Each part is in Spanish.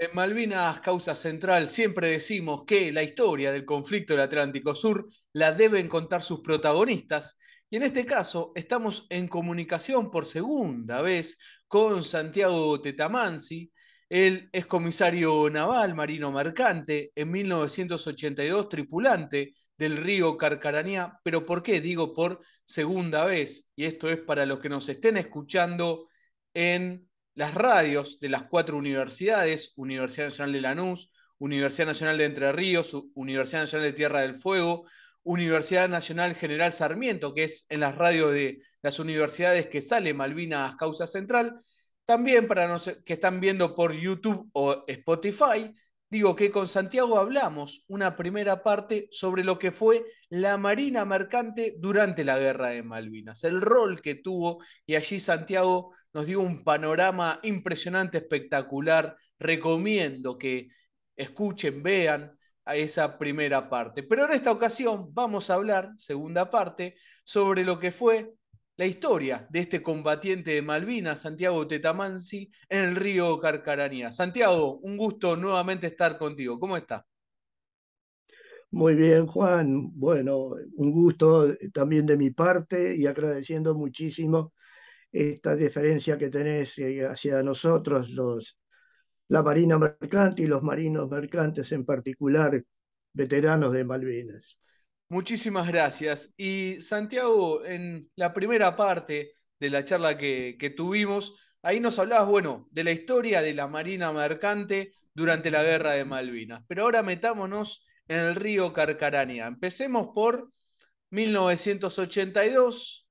En Malvinas Causa Central siempre decimos que la historia del conflicto del Atlántico Sur la deben contar sus protagonistas. Y en este caso estamos en comunicación por segunda vez con Santiago Tetamansi, el excomisario naval marino mercante, en 1982 tripulante del río Carcaranía, pero ¿por qué digo por segunda vez? Y esto es para los que nos estén escuchando en las radios de las cuatro universidades, Universidad Nacional de Lanús, Universidad Nacional de Entre Ríos, Universidad Nacional de Tierra del Fuego, Universidad Nacional General Sarmiento, que es en las radios de las universidades que sale Malvinas Causa Central. También para los que están viendo por YouTube o Spotify, digo que con Santiago hablamos una primera parte sobre lo que fue la Marina Mercante durante la Guerra de Malvinas, el rol que tuvo y allí Santiago nos dio un panorama impresionante, espectacular. Recomiendo que escuchen, vean a esa primera parte. Pero en esta ocasión vamos a hablar, segunda parte, sobre lo que fue la historia de este combatiente de Malvinas, Santiago Tetamansi, en el río Carcaranía. Santiago, un gusto nuevamente estar contigo. ¿Cómo está? Muy bien, Juan. Bueno, un gusto también de mi parte y agradeciendo muchísimo esta diferencia que tenés eh, hacia nosotros, los, la Marina Mercante y los marinos mercantes en particular, veteranos de Malvinas. Muchísimas gracias. Y Santiago, en la primera parte de la charla que, que tuvimos, ahí nos hablabas, bueno, de la historia de la Marina Mercante durante la Guerra de Malvinas. Pero ahora metámonos en el río Carcaranía. Empecemos por 1982,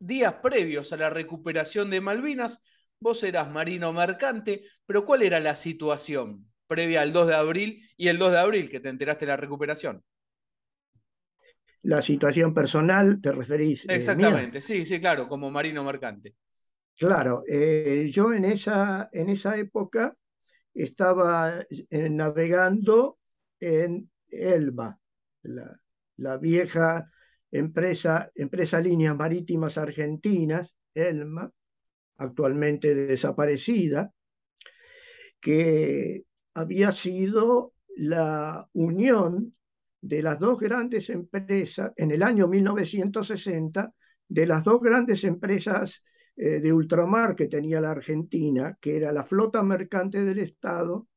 días previos a la recuperación de Malvinas, vos eras marino mercante, pero ¿cuál era la situación previa al 2 de abril y el 2 de abril que te enteraste de la recuperación? La situación personal, ¿te referís? Eh, Exactamente, sí, sí, claro, como marino mercante. Claro, eh, yo en esa, en esa época estaba eh, navegando en Elba, la, la vieja empresa, empresa Líneas Marítimas Argentinas, ELMA, actualmente desaparecida, que había sido la unión de las dos grandes empresas, en el año 1960, de las dos grandes empresas eh, de ultramar que tenía la Argentina, que era la flota mercante del Estado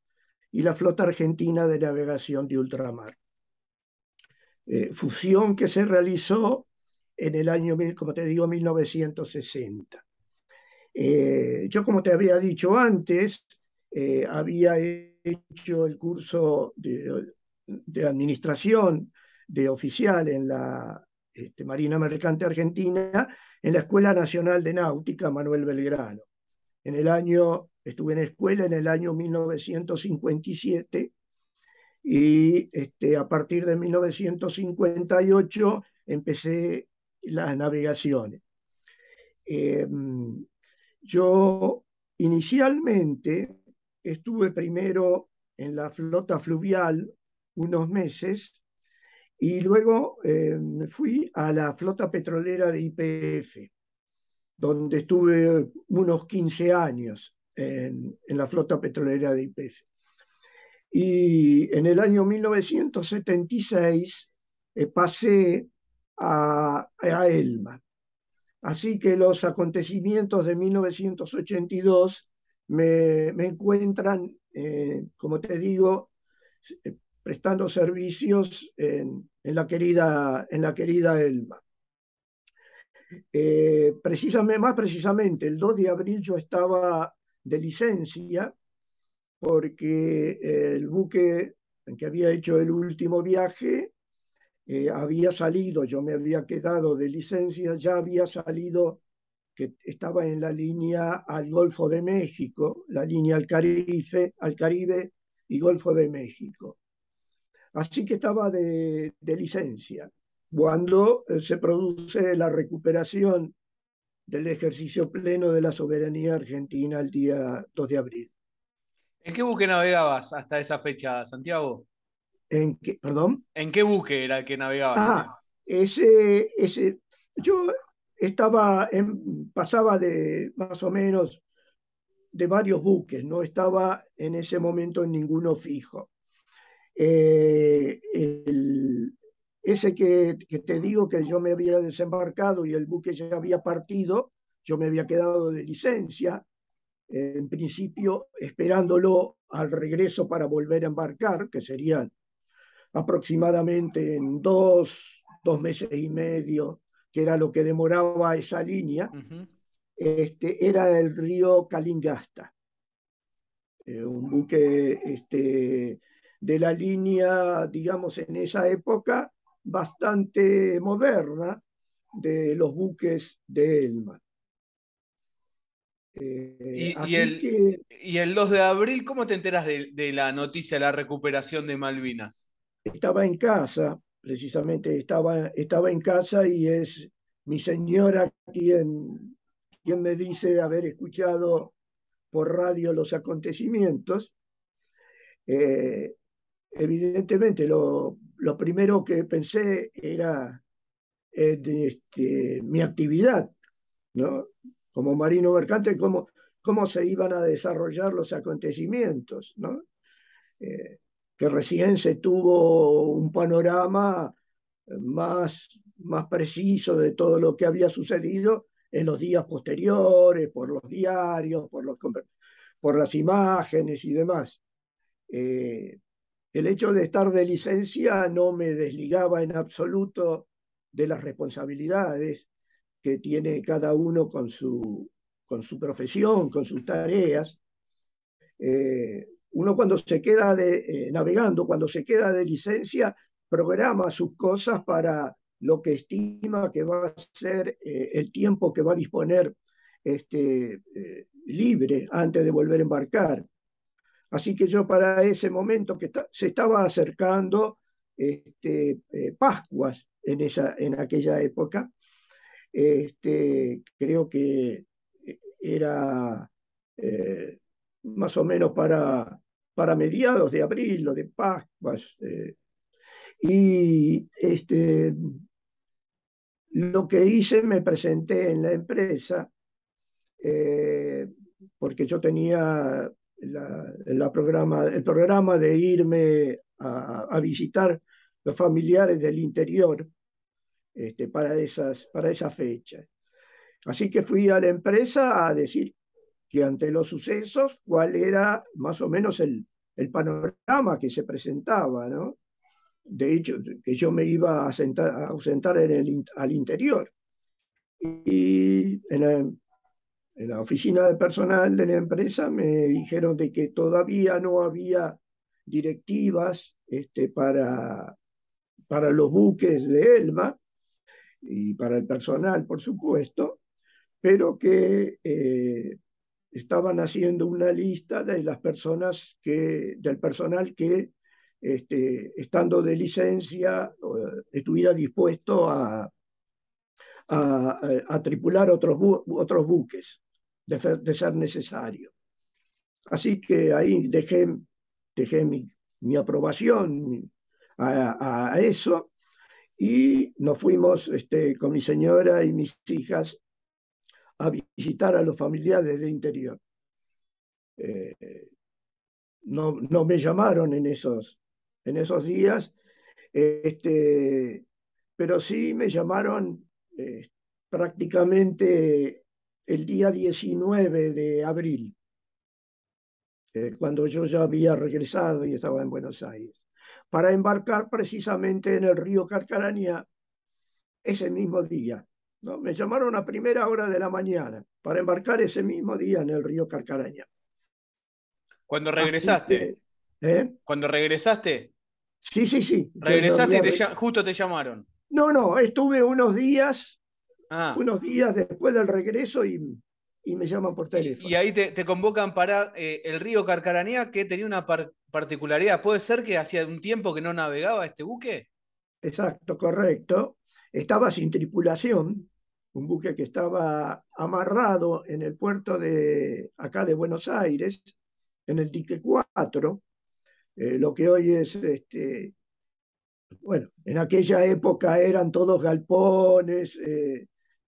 y la flota argentina de navegación de ultramar. Eh, fusión que se realizó en el año, como te digo, 1960. Eh, yo, como te había dicho antes, eh, había hecho el curso de, administración de oficial en la este, Marina Mercante Argentina en la Escuela Nacional de Náutica Manuel Belgrano. En el año, estuve en escuela en el año 1957 y este, a partir de 1958 empecé las navegaciones. Em, yo inicialmente estuve primero en la flota fluvial unos meses y luego em, fui a la flota petrolera de IPF, donde estuve unos 15 años en la flota petrolera de IPF. Y en el año 1976 eh, pasé a, Elma. Así que los acontecimientos de 1982 me, encuentran, eh, como te digo, eh, prestando servicios en, la, querida, en la querida Elma. precisamente, más precisamente, el 2 de abril yo estaba de licencia porque el buque en que había hecho el último viaje eh, había salido, yo me había quedado de licencia, ya había salido, que estaba en la línea al Golfo de México, la línea al Caribe, al Caribe y Golfo de México. Así que estaba de, licencia. Cuando eh, se produce la recuperación del ejercicio pleno de la soberanía argentina el día 2 de abril. ¿En qué buque navegabas hasta esa fecha, Santiago? ¿En qué, perdón? ¿En qué buque era el que navegabas? Ah, ese, ese, yo estaba, en, pasaba de más o menos de varios buques, no estaba en ese momento en ninguno fijo. Eh, ese que, te digo que yo me había desembarcado y el buque ya había partido, yo me había quedado de licencia, en principio esperándolo al regreso para volver a embarcar, que serían aproximadamente en dos, dos meses y medio, que era lo que demoraba esa línea, este, era el río Calingasta, eh, un buque este, de la línea, digamos, en esa época bastante moderna de los buques de Elma. Eh, y, el, 2 de abril, ¿cómo te enteras de, la noticia de la recuperación de Malvinas? Estaba en casa, precisamente estaba, estaba en casa y es mi señora quien, quien me dice haber escuchado por radio los acontecimientos. Eh, evidentemente, lo, lo, primero que pensé era eh, de, este, mi actividad, ¿no? Como marino mercante, cómo, cómo se iban a desarrollar los acontecimientos, ¿no? Eh, que recién se tuvo un panorama más, más preciso de todo lo que había sucedido en los días posteriores, por los diarios, por, los, por las imágenes y demás. Eh, el hecho de estar de licencia no me desligaba en absoluto de las responsabilidades que tiene cada uno con su, con su profesión, con sus tareas. Eh, uno cuando se queda eh, navegando, cuando se queda de licencia, programa sus cosas para lo que estima que va a ser eh, el tiempo que va a disponer este, libre antes de volver a embarcar. Así que yo para ese momento que se estaba acercando este, Pascuas en, esa, en aquella época, este, creo que era eh, más o menos para, para mediados de abril o de Pascuas. Eh, y este, lo que hice, me presenté en la empresa, porque yo tenía la, programa, el programa de irme a, visitar los familiares del interior este, para, esas, para esa fecha. Así que fui a la empresa a decir que ante los sucesos, cuál era más o menos el, el panorama que se presentaba, ¿no? De hecho, que yo me iba a, a ausentar en el, al interior. Y en, en la oficina de personal de la empresa me dijeron de que todavía no había directivas este, para, para los buques de Elma y para el personal, por supuesto, pero que eh, estaban haciendo una lista de las personas que, del personal que, este, estando de licencia, estuviera dispuesto a, a, tripular otros, otros buques de, ser necesario. Así que ahí dejé, dejé mi, mi aprobación a, a, eso y nos fuimos este, con mi señora y mis hijas a visitar a los familiares del interior. Eh, no, no, me llamaron en esos, en esos días, este, pero sí me llamaron eh, prácticamente el día 19 de abril, eh, cuando yo ya había regresado y estaba en Buenos Aires, para embarcar precisamente en el río Carcaraña ese mismo día. ¿no? Me llamaron a primera hora de la mañana para embarcar ese mismo día en el río Carcaraña. Cuando regresaste. ¿eh? Cuando regresaste. Sí, sí, sí. Regresaste y justo te llamaron. No, no, estuve unos días Ah. unos días después del regreso y, me llaman por teléfono. Y, ahí te, convocan para eh, el río Carcaranía, que tenía una particularidad. ¿Puede ser que hacía un tiempo que no navegaba este buque? Exacto, correcto. Estaba sin tripulación, un buque que estaba amarrado en el puerto de acá de Buenos Aires, en el dique 4, eh, lo que hoy es este, bueno, en aquella época eran todos galpones, eh,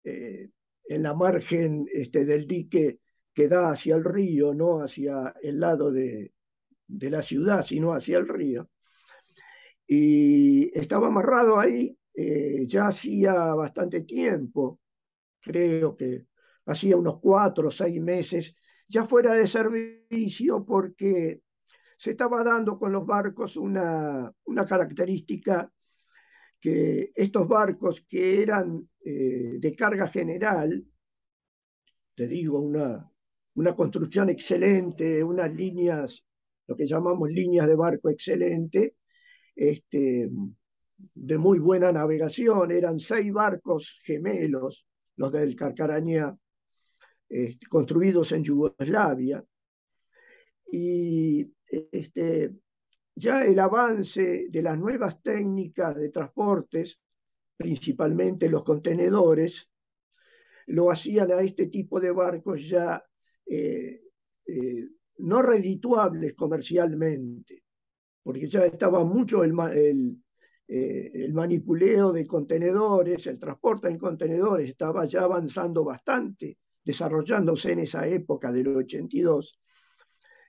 eh, en la margen este, del dique que da hacia el río, no hacia el lado de, de la ciudad, sino hacia el río. Y estaba amarrado ahí eh, ya hacía bastante tiempo, creo que hacía unos cuatro o seis meses, ya fuera de servicio porque se estaba dando con los barcos una, una característica que estos barcos que eran eh, de carga general, te digo, una, una construcción excelente, unas líneas, lo que llamamos líneas de barco excelente, este, de muy buena navegación, eran seis barcos gemelos, los del Carcaraña, este, construidos en Yugoslavia. Y este, ya el avance de las nuevas técnicas de transportes, principalmente los contenedores, lo hacían a este tipo de barcos ya eh, eh, no redituables comercialmente, porque ya estaba mucho el, eh, el manipuleo de contenedores, el transporte en contenedores estaba ya avanzando bastante, desarrollándose en esa época del 82,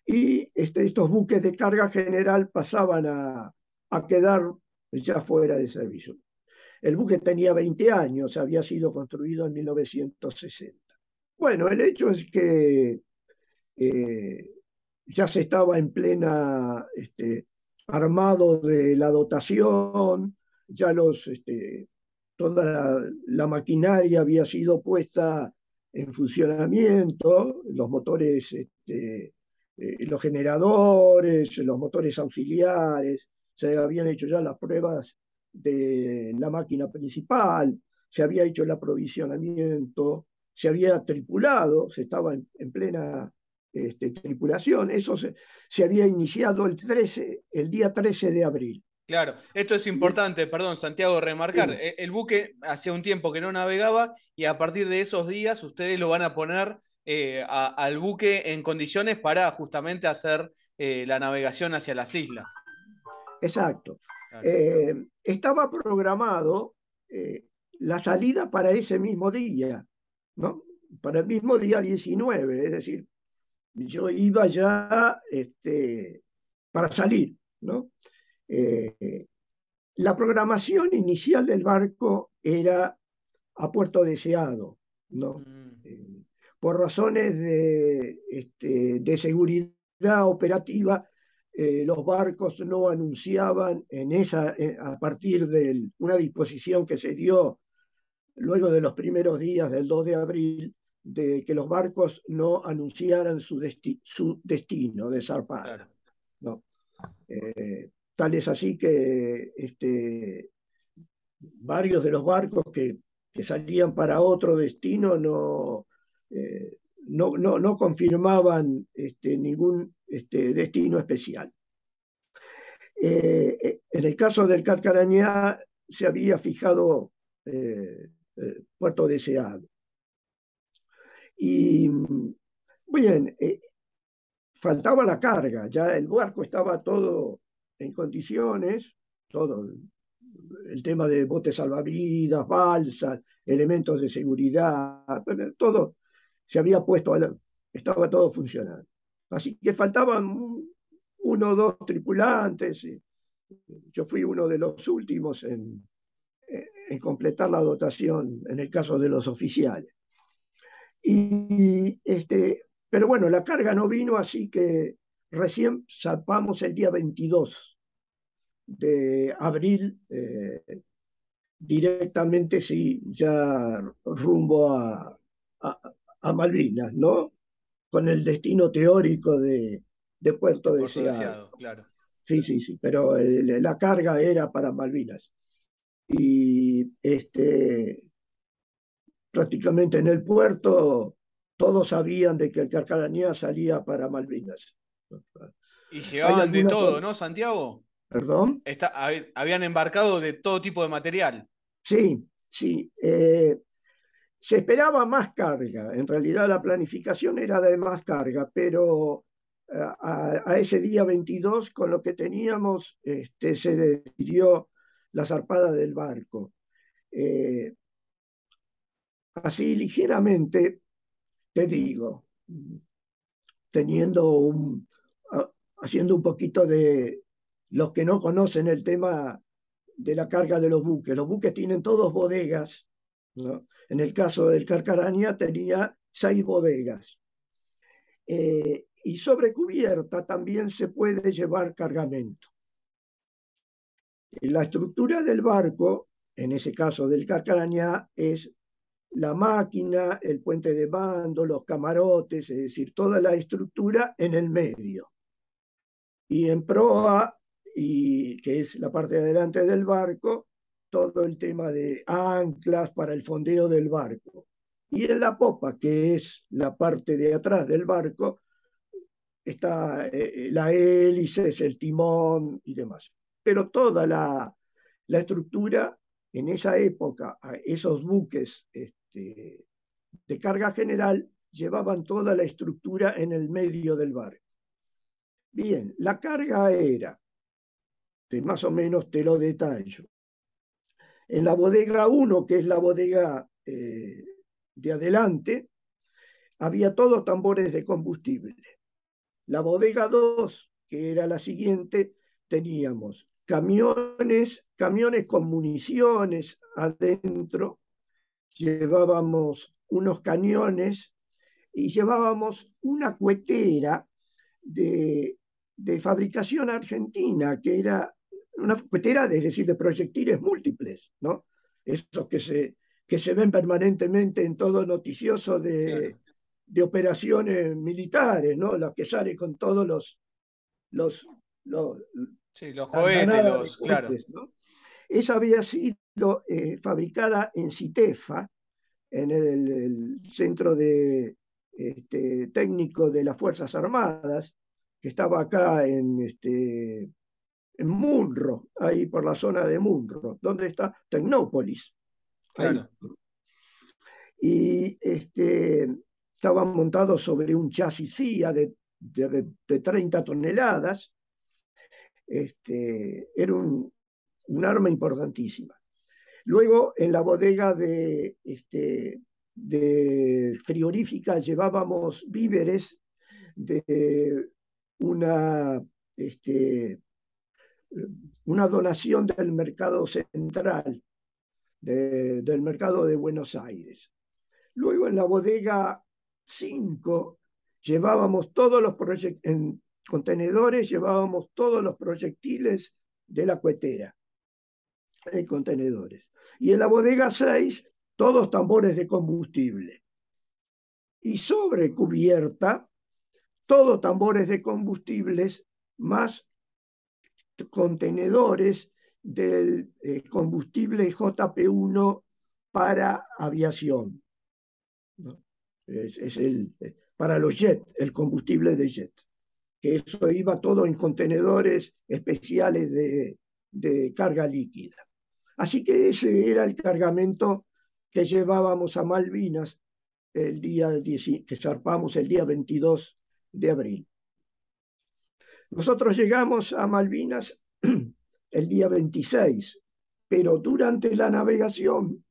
y este, estos buques de carga general pasaban a, a quedar ya fuera de servicio. El buque tenía 20 años, había sido construido en 1960. Bueno, el hecho es que eh, ya se estaba en plena este, armado de la dotación, ya los, este, toda la, maquinaria había sido puesta en funcionamiento, los motores, este, eh, los generadores, los motores auxiliares, se habían hecho ya las pruebas de la máquina principal, se había hecho el aprovisionamiento, se había tripulado, se estaba en plena este, tripulación. Eso se, había iniciado el, 13, el día 13 de abril. Claro, esto es importante, perdón, Santiago, remarcar. E, el, buque hacía un tiempo que no navegaba y a partir de esos días ustedes lo van a poner eh, al buque en condiciones para justamente hacer eh, la navegación hacia las islas. Exacto. Eh, estaba programado la salida para ese mismo día, ¿no? Para el mismo día 19, es decir, yo iba ya este, para salir, ¿no? La programación inicial del barco era a puerto deseado, ¿no? Mm. Eh, por razones de, este, de seguridad operativa, eh, los barcos no anunciaban en esa, a partir de una disposición que se dio luego de los primeros días del 2 de abril, de que los barcos no anunciaran su, su destino de zarpada. ¿no? Eh, tal es así que este, varios de los barcos que, que salían para otro destino no, eh, no, no, no, confirmaban este, ningún este, destino especial. Eh, en el caso del Carcarañá se había fijado puerto deseado. Y bien, eh, faltaba la carga, ya el barco estaba todo en condiciones, todo el tema de botes salvavidas, balsas, elementos de seguridad, todo se había puesto, estaba todo funcionando. Así que faltaban uno o dos tripulantes. Yo fui uno de los últimos en, completar la dotación en el caso de los oficiales. Y, este, pero bueno, la carga no vino, así que recién zapamos el día 22 de abril, eh, directamente, sí, ya rumbo a, a, Malvinas, ¿no? Con el destino teórico de, de Puerto, Deseado. Claro. Sí, sí, sí, pero la carga era para Malvinas. Y este, prácticamente en el puerto todos sabían de que el Carcaranía salía para Malvinas. Y llevaban de todo, ¿no, Santiago? ¿Perdón? habían embarcado de todo tipo de material. Sí, sí. Eh, se esperaba más carga. En realidad la planificación era de más carga, pero eh, a, ese día 22, con lo que teníamos, este, se decidió la zarpada del barco. Eh, así ligeramente, te digo, teniendo un, haciendo un poquito de los que no conocen el tema de la carga de los buques. Los buques tienen todos bodegas. En el caso del Carcaraña tenía seis bodegas. Eh, y sobre cubierta también se puede llevar cargamento. La estructura del barco, en ese caso del Carcarañá, es la máquina, el puente de mando, los camarotes, es decir, toda la estructura en el medio. Y en proa, que es la parte de adelante del barco, todo el tema de anclas para el fondeo del barco. Y en la popa, que es la parte de atrás del barco, está eh, la hélice, el timón y demás. Pero toda la, la estructura en esa época, esos buques este, de carga general llevaban toda la estructura en el medio del barco. Bien, la carga era, más o menos te lo detallo. En la bodega 1, que es la bodega eh, de adelante, había todos tambores de combustible. La bodega 2, que era la siguiente, teníamos camiones, camiones con municiones adentro, llevábamos unos cañones y llevábamos una cuetera de, fabricación argentina, que era una cuetera, es decir, de proyectiles múltiples, ¿no? Esos que se, que se ven permanentemente en todo noticioso de, de operaciones militares, ¿no? Los que salen con todos los, los, los, sí, los cohetes, claro. Esa había sido eh, fabricada en Citefa, en el, centro de, este, técnico de las Fuerzas Armadas, que estaba acá en, este, en Munro, ahí por la zona de Munro, donde está Tecnópolis. Claro. Y este, estaba montado sobre un chasis CIA de, de, 30 toneladas. Este, era un, arma importantísima. Luego, en la bodega de, este, de frigorífica llevábamos víveres de una, este, una donación del mercado central, del mercado de Buenos Aires. Luego en la bodega cinco, llevábamos todos los en contenedores, llevábamos todos los proyectiles de la cuetera en contenedores. Y en la bodega 6, todos tambores de combustible. Y sobre cubierta, todos tambores de combustibles más contenedores del eh, combustible JP1 para aviación es, el, para los jets, el combustible de jet, que eso iba todo en contenedores especiales de, de carga líquida. Así que ese era el cargamento que llevábamos a Malvinas el día que el día 22 de abril. Nosotros llegamos a Malvinas el día 26, pero durante la navegación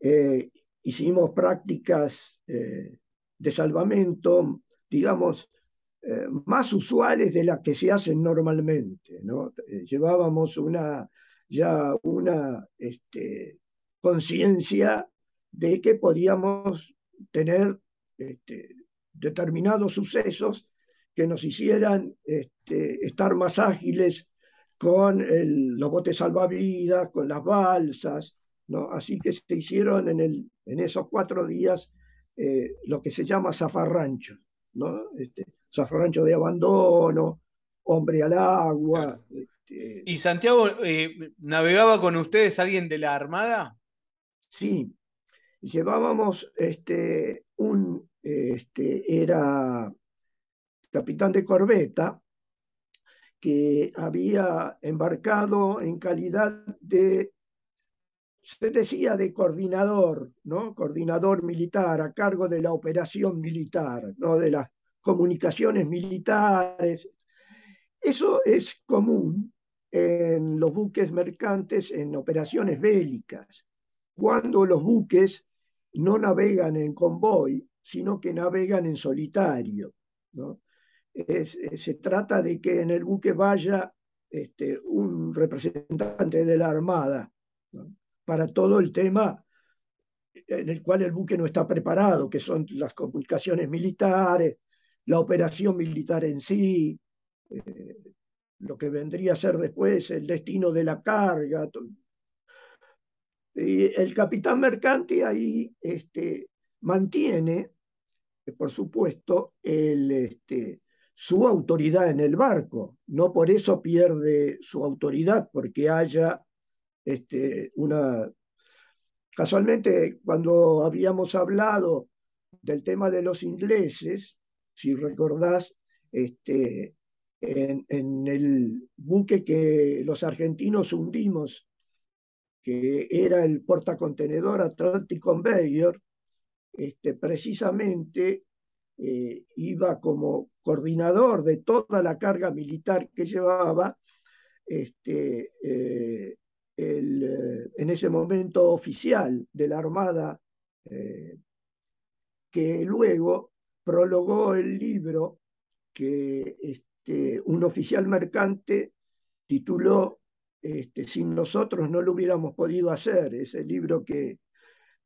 eh, hicimos prácticas eh, de salvamento, digamos, eh, más usuales de las que se hacen normalmente. ¿no? Llevábamos una, ya una este, conciencia de que podíamos tener este, determinados sucesos que nos hicieran este, estar más ágiles con los botes salvavidas, con las balsas, Así que se hicieron en, el, en esos cuatro días eh, lo que se llama zafarrancho, ¿no? Este, zafarrancho de abandono, hombre al agua. Este, ¿Y Santiago eh, navegaba con ustedes alguien de la Armada? Sí, llevábamos este, un, este, era capitán de corbeta que había embarcado en calidad de se decía de coordinador, ¿no? Coordinador militar a cargo de la operación militar, ¿no? De las comunicaciones militares. Eso es común en los buques mercantes en operaciones bélicas. Cuando los buques no navegan en convoy, sino que navegan en solitario. Se trata de que en el buque vaya este, un representante de la Armada para todo el tema en el cual el buque no está preparado, que son las comunicaciones militares, la operación militar en sí, eh, lo que vendría a ser después el destino de la carga. Y el capitán mercante ahí este, mantiene, por supuesto, el, este, su autoridad en el barco. No por eso pierde su autoridad, porque haya este, una... Casualmente, cuando habíamos hablado del tema de los ingleses, si recordás, este, en, el buque que los argentinos hundimos, que era el portacontenedor Atlantic Conveyor, este, precisamente eh, iba como coordinador de toda la carga militar que llevaba este, eh, eh, en ese momento oficial de la Armada, que luego prologó el libro que este, un oficial mercante tituló este, Sin nosotros no lo hubiéramos podido hacer, ese libro que,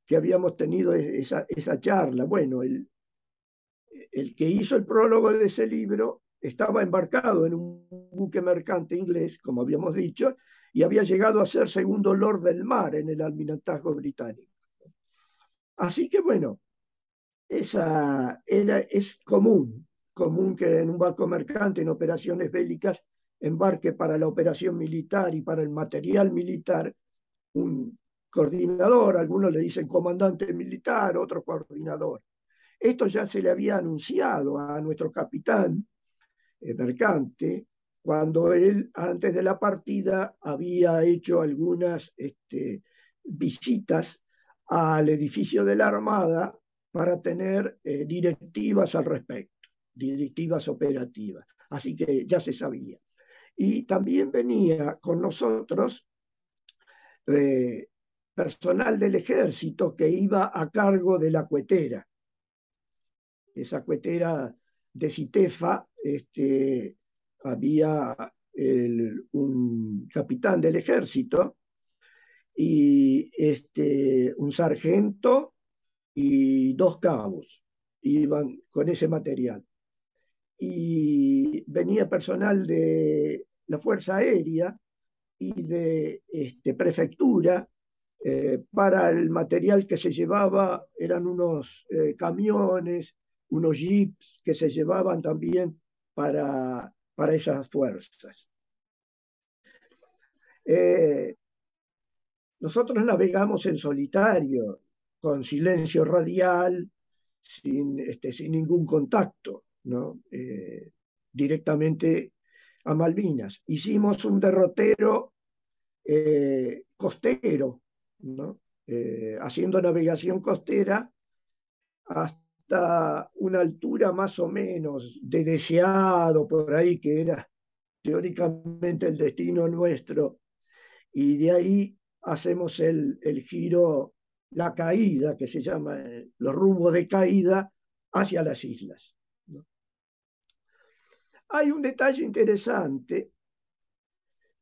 que habíamos tenido esa, esa charla. Bueno, el, el que hizo el prólogo de ese libro estaba embarcado en un buque mercante inglés, como habíamos dicho, y había llegado a ser segundo lord del mar en el almirantazgo británico. Así que bueno, esa era, es común, común que en un barco mercante en operaciones bélicas embarque para la operación militar y para el material militar un coordinador, algunos le dicen comandante militar, otro coordinador. Esto ya se le había anunciado a nuestro capitán eh, mercante cuando él antes de la partida había hecho algunas este, visitas al edificio de la Armada para tener eh, directivas al respecto, directivas operativas. Así que ya se sabía. Y también venía con nosotros eh, personal del ejército que iba a cargo de la cuetera. Esa cuetera de Citefa, este, había un capitán del ejército y este, un sargento y dos cabos iban con ese material. Y venía personal de la Fuerza Aérea y de este, prefectura eh, para el material que se llevaba, eran unos eh, camiones, unos jeeps que se llevaban también para, para esas fuerzas. Eh, nosotros navegamos en solitario, con silencio radial, sin, este, sin ningún contacto, ¿no? Eh, directamente a Malvinas. Hicimos un derrotero eh, costero, ¿no? Haciendo navegación costera hasta una altura más o menos de deseado por ahí, que era teóricamente el destino nuestro, y de ahí hacemos el, el giro la caída, que se llama eh, los rumbos de caída hacia las islas. Hay un detalle interesante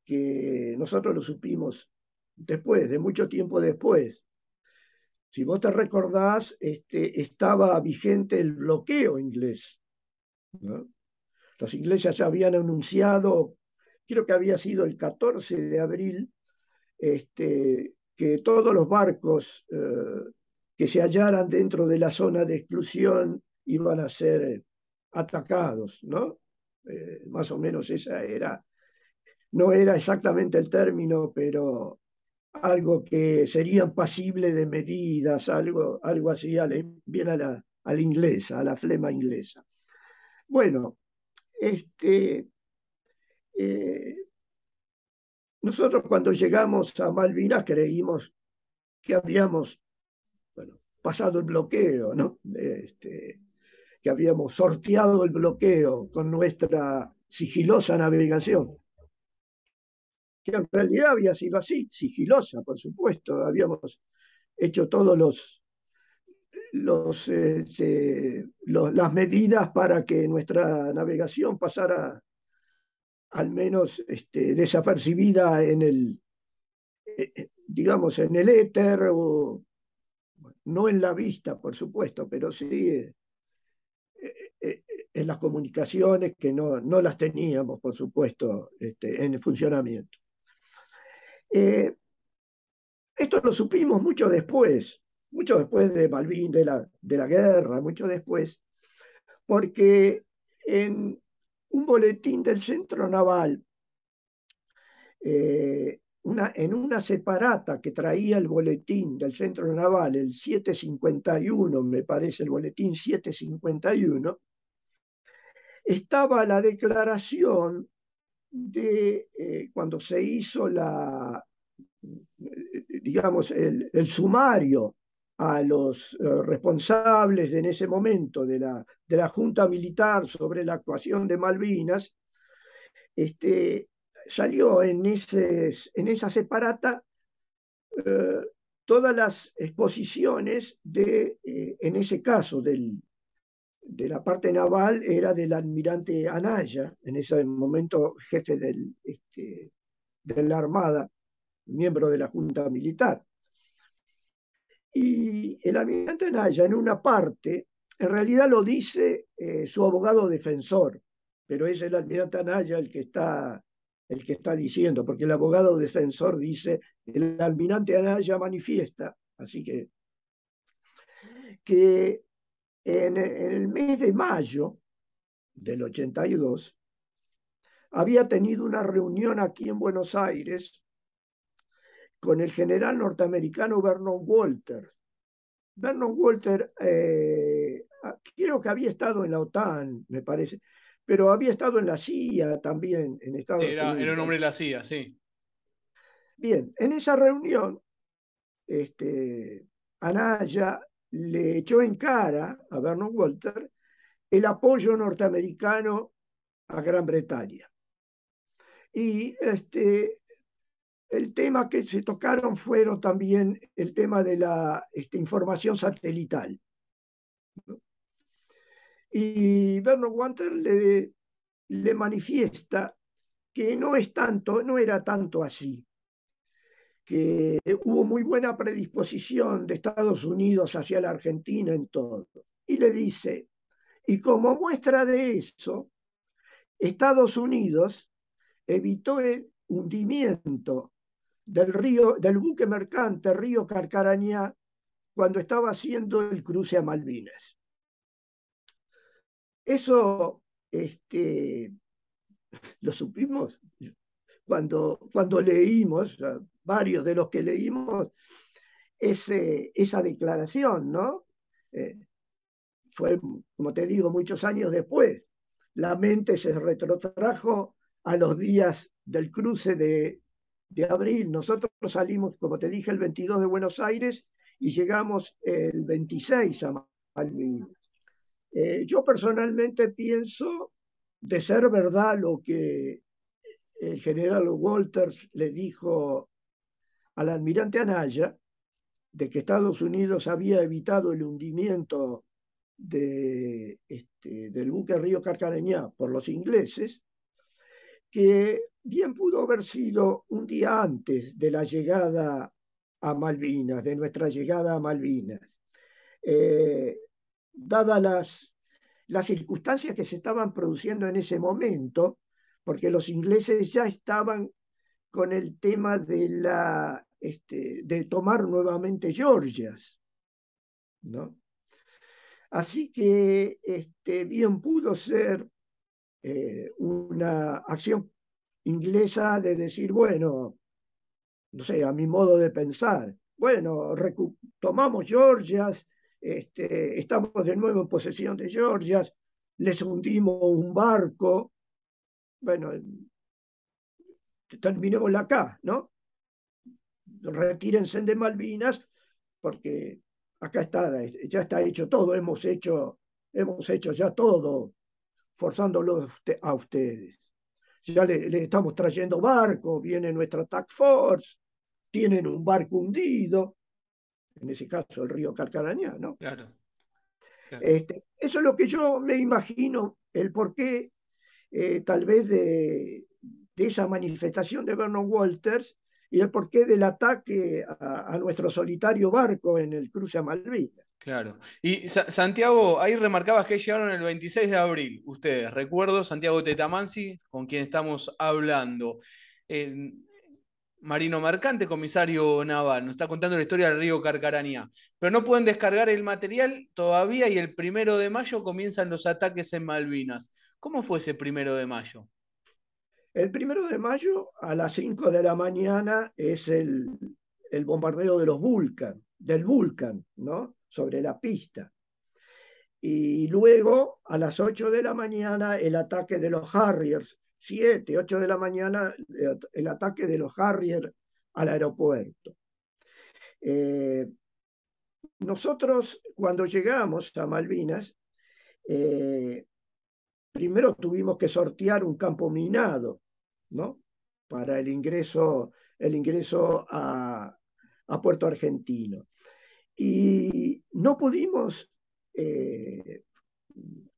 que nosotros lo supimos después, de mucho tiempo después. Si vos te recordás, este, estaba vigente el bloqueo inglés. Los ingleses ya habían anunciado, creo que había sido el 14 de abril, este, que todos los barcos eh, que se hallaran dentro de la zona de exclusión iban a ser atacados, ¿no? Eh, más o menos esa era, no era exactamente el término, pero algo que serían pasible de medidas, algo, algo así, bien a la, inglesa, a la flema inglesa. Bueno, este, nosotros cuando llegamos a Malvinas creímos que habíamos pasado el bloqueo, ¿no? Este, que habíamos sorteado el bloqueo con nuestra sigilosa navegación. Que en realidad había sido así, sigilosa, por supuesto. Habíamos hecho todos los, este, las medidas para que nuestra navegación pasara al menos este, desapercibida en el, eh, eh, digamos, en el éter, o, no en la vista, por supuesto, pero sí eh, en las comunicaciones que no, no, las teníamos, por supuesto, este, en funcionamiento. Esto lo supimos mucho después, mucho después de Malvin, de la, de la guerra, mucho después, porque en un boletín del Centro Naval, eh, una, en una separata que traía el boletín del Centro Naval, el 751, me parece el boletín 751, estaba la declaración de eh, cuando se hizo la, digamos, el, el sumario a los eh, responsables en ese momento de la, de la Junta Militar sobre la actuación de Malvinas, este, salió en, ese, en esa separata eh, todas las exposiciones de, eh, en ese caso, del, de la parte naval, era del almirante Anaya, en ese momento jefe este, de la Armada, miembro de la Junta Militar. Y el almirante Anaya, en una parte, en realidad lo dice eh, su abogado defensor, pero es el almirante Anaya el que está el que está diciendo, porque el abogado defensor dice, el almirante Anaya manifiesta, así que, que en, en el mes de mayo del 82 había tenido una reunión aquí en Buenos Aires con el general norteamericano Vernon Walter. Vernon Walter eh, creo que había estado en la OTAN, me parece, pero había estado en la CIA también, en Estados era, Unidos. Era un hombre de la CIA, sí. Bien, en esa reunión, este, Anaya le echó en cara a Vernon Walter el apoyo norteamericano a Gran Bretaña. Y este, el tema que se tocaron fueron también el tema de la este, información satelital. Y Vernon Walter le, le manifiesta que no es tanto, no era tanto así, que hubo muy buena predisposición de Estados Unidos hacia la Argentina en todo. Y le dice, y como muestra de eso, Estados Unidos evitó el hundimiento del, río, del buque mercante Río Carcarañá cuando estaba haciendo el cruce a Malvinas. Eso este, lo supimos cuando, cuando leímos, varios de los que leímos, esa declaración, ¿no? Eh, fue, como te digo, muchos años después. La mente se retrotrajo a los días del cruce de, de abril. Nosotros salimos, como te dije, el 22 de Buenos Aires y llegamos el 26 a Malvinas. Eh, yo personalmente pienso de ser verdad lo que el general Walters le dijo al almirante Anaya, de que Estados Unidos había evitado el hundimiento de, este, del buque Río Carcareñá por los ingleses, que bien pudo haber sido un día antes de la llegada a Malvinas, de nuestra llegada a Malvinas. Eh, dadas las, las circunstancias que se estaban produciendo en ese momento, porque los ingleses ya estaban con el tema de, la, este, de tomar nuevamente Georgias. ¿no? Así que este, bien pudo ser eh, una acción inglesa de decir, bueno, no sé, a mi modo de pensar, bueno, tomamos Georgias, este, estamos de nuevo en posesión de Georgias, les hundimos un barco, bueno, terminémosla acá, ¿no? Retírense de Malvinas porque acá está, ya está hecho todo, hemos hecho, hemos hecho ya todo, forzándolos a ustedes ya le, estamos trayendo barcos, viene nuestra Task Force, tienen un barco hundido, en ese caso el río Calcarañá, ¿no? Claro. Este, eso es lo que yo me imagino, el porqué eh, tal vez de, esa manifestación de Vernon Walters y el porqué del ataque a, nuestro solitario barco en el cruce a Malvinas. Claro. Y Santiago, ahí remarcabas que llegaron el 26 de abril, ustedes, recuerdo, Santiago Tetamansi, con quien estamos hablando. Marino Mercante, comisario naval, nos está contando la historia del río Carcaranía. Pero no pueden descargar el material todavía y el primero de mayo comienzan los ataques en Malvinas. ¿Cómo fue ese primero de mayo? El primero de mayo a las 5 de la mañana es el, bombardeo de los Vulcan, del Vulcan, ¿no? Sobre la pista. Y luego a las 8 de la mañana el ataque de los Harriers 7, 8 de la mañana, eh, el ataque de los Harrier al aeropuerto. Eh, nosotros, cuando llegamos a Malvinas, eh, primero tuvimos que sortear un campo minado, ¿no? Para el ingreso, el ingreso a, Puerto Argentino. Y no pudimos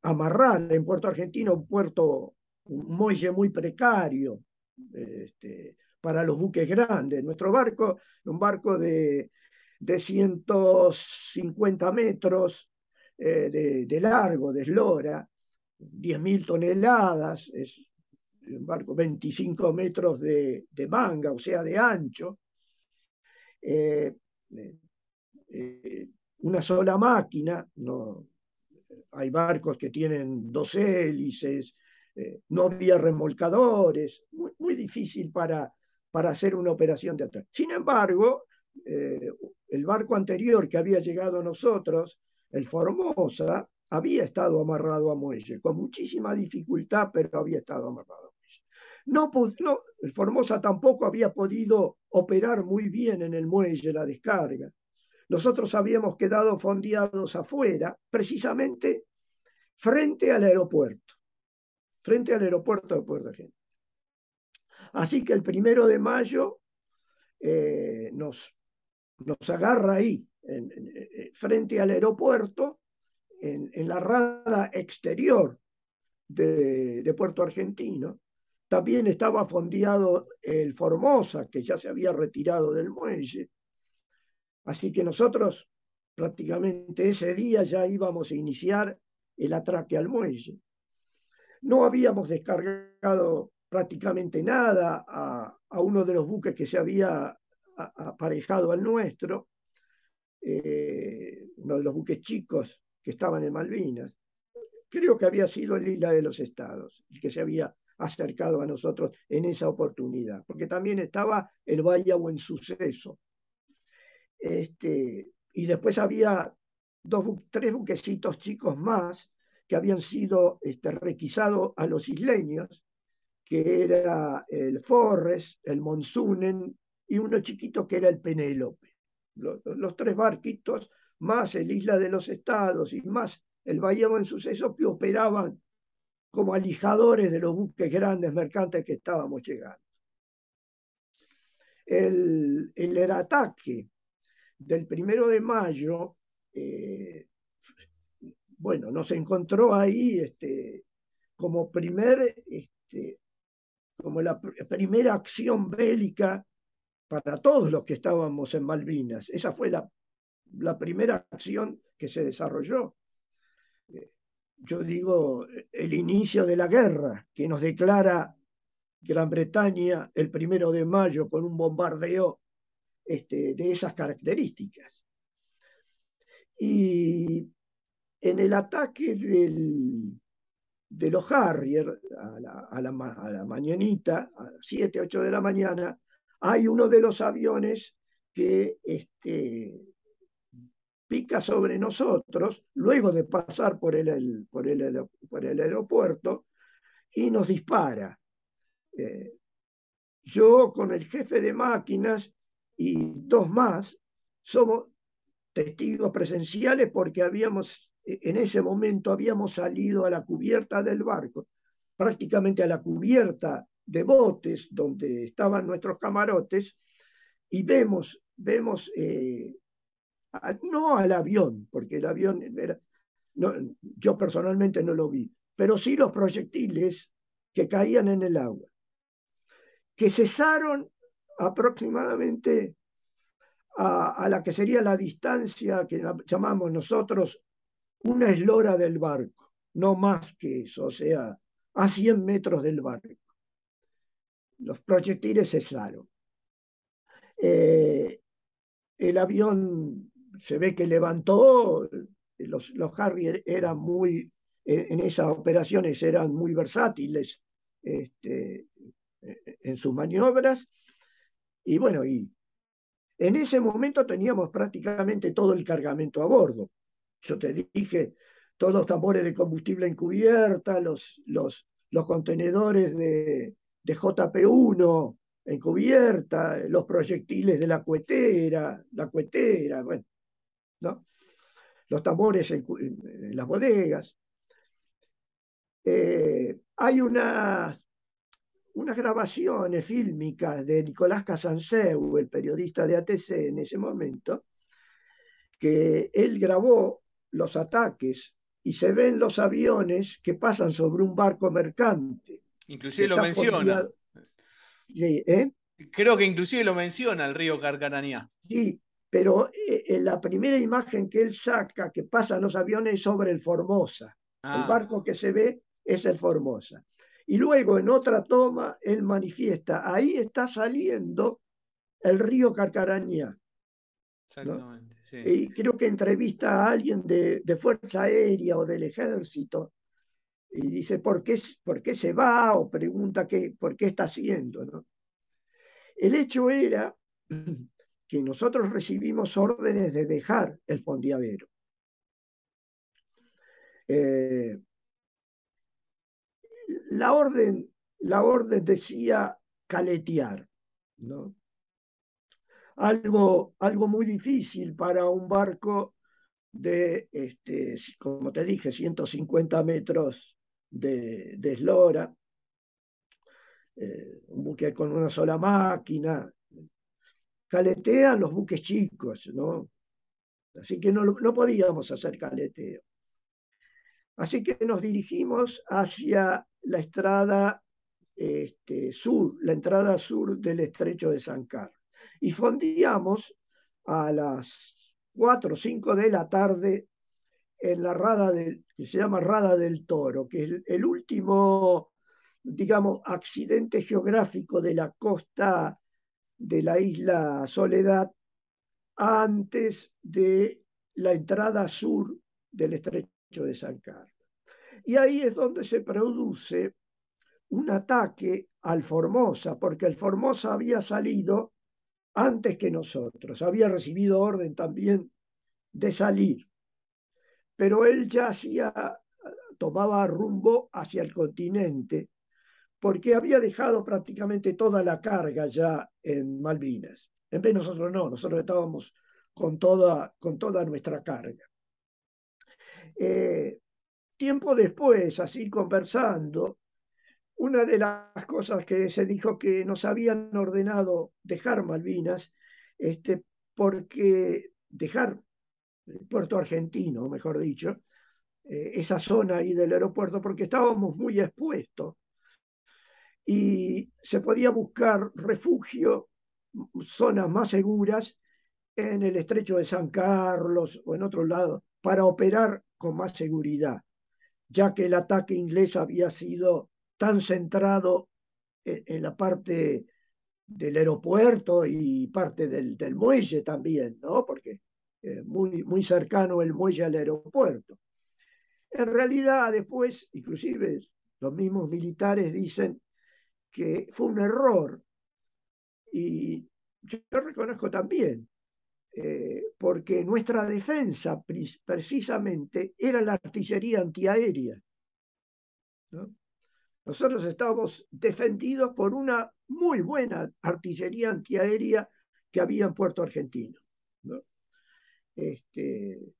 amarrar en Puerto Argentino un puerto muelle muy precario este, para los buques grandes. Nuestro barco, un barco de, de 150 metros eh, de, largo, de eslora, 10.000 toneladas, es un barco 25 metros de, manga, o sea, de ancho. Eh, eh, una sola máquina, no, hay barcos que tienen dos hélices, eh, no había remolcadores, muy, difícil para, para hacer una operación de atrás. Sin embargo, el barco anterior que había llegado a nosotros, el Formosa, había estado amarrado a muelle, con muchísima dificultad, pero había estado amarrado. No, no, el Formosa tampoco había podido operar muy bien en el muelle la descarga. Nosotros habíamos quedado fondeados afuera, precisamente frente al aeropuerto frente al aeropuerto de Puerto Argentino. Así que el primero de mayo eh, nos, nos agarra ahí, frente al aeropuerto, en, la rada exterior de, Puerto Argentino. También estaba fondeado el Formosa, que ya se había retirado del muelle. Así que nosotros prácticamente ese día ya íbamos a iniciar el atraque al muelle. No habíamos descargado prácticamente nada a, uno de los buques que se había aparejado al nuestro, eh, uno de los buques chicos que estaban en Malvinas. Creo que había sido el Isla de los Estados, el que se había acercado a nosotros en esa oportunidad, porque también estaba el Valle Buen Suceso. Este, y después había dos, tres buquecitos chicos más que habían sido este, requisados a los isleños, que era el Forres, el Monsunen y uno chiquito que era el Penélope. Los, tres barquitos, más el Isla de los Estados y más el Bahía en Suceso, que operaban como alijadores de los buques grandes mercantes que estábamos llegando. El, el ataque del primero de mayo eh, bueno, nos encontró ahí este, como primer, este, como la primera acción bélica para todos los que estábamos en Malvinas. Esa fue la, la primera acción que se desarrolló. Eh, yo digo, el inicio de la guerra que nos declara Gran Bretaña el primero de mayo con un bombardeo este, de esas características. Y en el ataque de los Harrier a la, mañanita, a las 7, 8 de la mañana, hay uno de los aviones que este, pica sobre nosotros, luego de pasar por el, por el, aeropuerto, y nos dispara. Eh, yo con el jefe de máquinas y dos más somos testigos presenciales porque habíamos en ese momento habíamos salido a la cubierta del barco, prácticamente a la cubierta de botes donde estaban nuestros camarotes, y vemos, vemos eh, no al avión, porque el avión era, no, yo personalmente no lo vi, pero sí los proyectiles que caían en el agua, que cesaron aproximadamente a, la que sería la distancia que llamamos nosotros una eslora del barco, no más que eso, o sea, a 100 metros del barco. Los proyectiles cesaron. Eh, el avión se ve que levantó, los, los Harrier eran muy, en esas operaciones eran muy versátiles este, en sus maniobras, y bueno, y en ese momento teníamos prácticamente todo el cargamento a bordo. Yo te dije, todos los tambores de combustible en cubierta, los, los, los contenedores de, de JP1 en cubierta, los proyectiles de la cuetera, la cuetera, bueno, ¿no? los tambores en, las bodegas. Eh, hay unas unas grabaciones fílmicas de Nicolás Casanseu, el periodista de ATC en ese momento, que él grabó los ataques y se ven los aviones que pasan sobre un barco mercante. Inclusive lo menciona. ¿eh? Creo que inclusive lo menciona el río Carcarañá. Sí, pero en eh, la primera imagen que él saca, que pasan los aviones sobre el Formosa. El ah. barco que se ve es el Formosa. Y luego en otra toma él manifiesta, ahí está saliendo el río Carcarañá. Exactamente. Y creo que entrevista a alguien de, Fuerza Aérea o del Ejército y dice, ¿por qué, por qué se va? O pregunta qué, por qué está haciendo. ¿no? El hecho era que nosotros recibimos órdenes de dejar el fondeadero. Eh, la orden, la orden decía caletear, ¿no? Algo, algo muy difícil para un barco de, este, como te dije, 150 metros de, eslora, eh, un buque con una sola máquina. Caletean los buques chicos, ¿no? Así que no, no podíamos hacer caleteo. Así que nos dirigimos hacia la estrada este, sur, la entrada sur del estrecho de San Carlos. Y fondeamos a las 4 o 5 de la tarde en la rada del, que se llama Rada del Toro, que es el, último, digamos, accidente geográfico de la costa de la isla Soledad antes de la entrada sur del estrecho de San Carlos. Y ahí es donde se produce un ataque al Formosa, porque el Formosa había salido antes que nosotros, había recibido orden también de salir, pero él ya hacía, tomaba rumbo hacia el continente, porque había dejado prácticamente toda la carga ya en Malvinas. En vez nosotros no, nosotros estábamos con toda, con toda nuestra carga. Eh, Tiempo después, así conversando, una de las cosas que se dijo que nos habían ordenado dejar Malvinas, este, porque dejar Puerto Argentino, mejor dicho, eh, esa zona ahí del aeropuerto, porque estábamos muy expuestos y se podía buscar refugio, zonas más seguras en el estrecho de San Carlos o en otro lado, para operar con más seguridad ya que el ataque inglés había sido tan centrado en, la parte del aeropuerto y parte del, muelle también, ¿no? Porque eh, muy, muy cercano el muelle al aeropuerto. En realidad, después, inclusive los mismos militares dicen que fue un error. Y yo reconozco también, eh, porque nuestra defensa precisamente era la artillería antiaérea. Nosotros estábamos defendidos por una muy buena artillería antiaérea que había en Puerto Argentino. Este,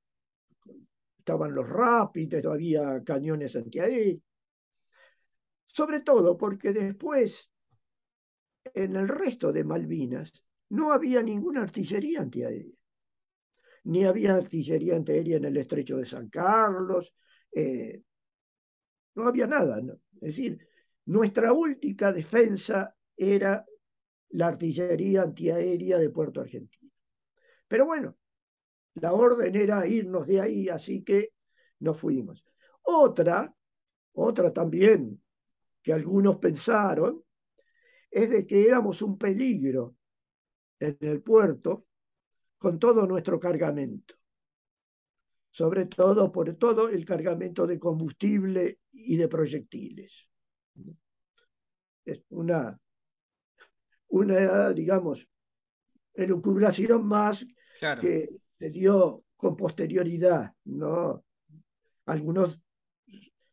estaban los rápidos, había cañones antiaéreos. Sobre todo porque después, en el resto de Malvinas, no había ninguna artillería antiaérea. ni había artillería antiaérea en el estrecho de San Carlos, eh, no había nada. Es decir, nuestra única defensa era la artillería antiaérea de Puerto Argentino. Pero bueno, la orden era irnos de ahí, así que nos fuimos. Otra, otra también que algunos pensaron, es de que éramos un peligro en el puerto con todo nuestro cargamento, sobre todo por todo el cargamento de combustible y de proyectiles. Es una, una digamos, elucubración más que se dio con posterioridad, ¿no? Algunos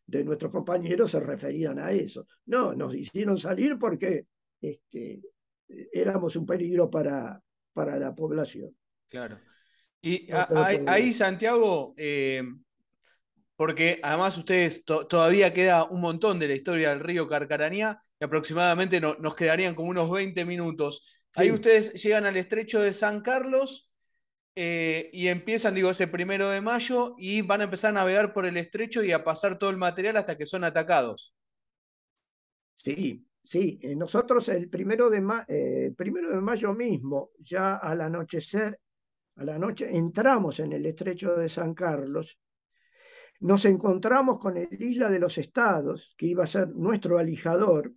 de nuestros compañeros se referían a eso. No, nos hicieron salir porque este, éramos un peligro para, para la población. Claro. Y ahí, Santiago, eh, porque además ustedes todavía queda un montón de la historia del río Carcaranía, y aproximadamente nos quedarían como unos 20 minutos. Ahí ustedes llegan al estrecho de San Carlos eh, y empiezan, digo, ese primero de mayo y van a empezar a navegar por el estrecho y a pasar todo el material hasta que son atacados. Sí, sí. Eh, nosotros el primero de, eh, primero de mayo mismo, ya al anochecer, a la noche, entramos en el estrecho de San Carlos. Nos encontramos con el Isla de los Estados, que iba a ser nuestro alijador.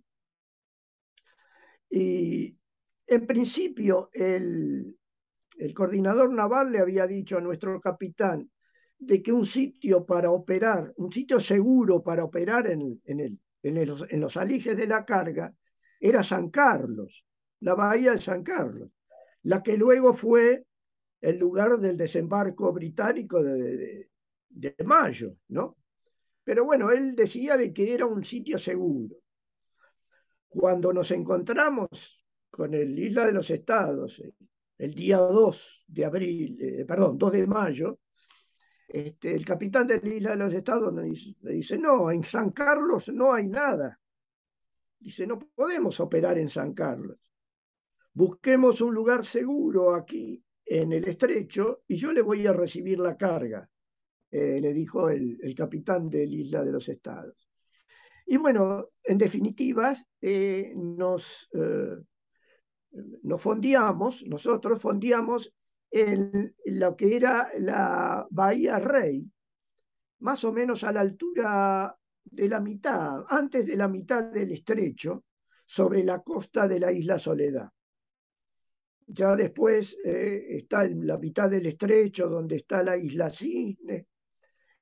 Y en principio el, el coordinador naval le había dicho a nuestro capitán de que un sitio para operar, un sitio seguro para operar en, en, en, los alijes de la carga, era San Carlos, la bahía de San Carlos, la que luego fue el lugar del desembarco británico de, de, Mayo, ¿no? Pero bueno, él decía de que era un sitio seguro. Cuando nos encontramos con el Isla de los Estados, el día 2 de abril, eh, perdón, 2 de mayo, este, el capitán de la Isla de los Estados me dice, no, en San Carlos no hay nada. Dice, no podemos operar en San Carlos. Busquemos un lugar seguro aquí en el estrecho y yo le voy a recibir la carga, eh, le dijo el, capitán de la Isla de los Estados. Y bueno, en definitiva, eh, nos, nos fondiamos, nosotros fondiamos en lo que era la Bahía Rey, más o menos a la altura de la mitad, antes de la mitad del estrecho, sobre la costa de la isla Soledad. Ya después eh, está en la mitad del estrecho donde está la isla Cisne,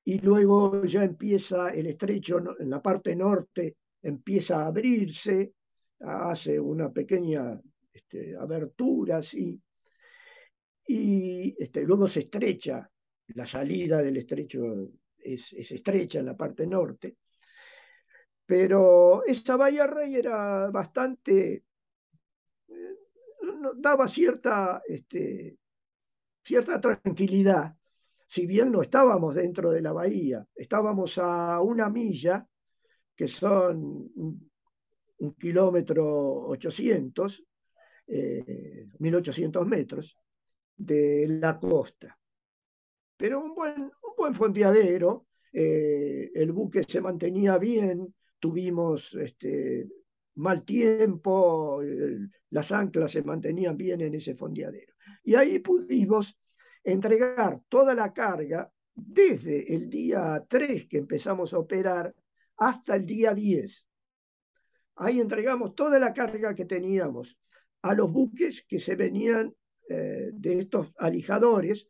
y luego ya empieza el estrecho en la parte norte, empieza a abrirse, hace una pequeña este, aberturas y, y este, luego se estrecha, la salida del estrecho es, estrecha en la parte norte, pero esa Bahía Rey era bastante, eh, daba cierta, este, cierta tranquilidad, si bien no estábamos dentro de la bahía, estábamos a una milla, que son un, kilómetro ochocientos, 1800 eh, metros de la costa. Pero un buen, un buen fondeadero, eh, el buque se mantenía bien, tuvimos este, mal tiempo, las anclas se mantenían bien en ese fondeadero. Y ahí pudimos entregar toda la carga desde el día 3 que empezamos a operar hasta el día 10. Ahí entregamos toda la carga que teníamos a los buques que se venían eh, de estos alijadores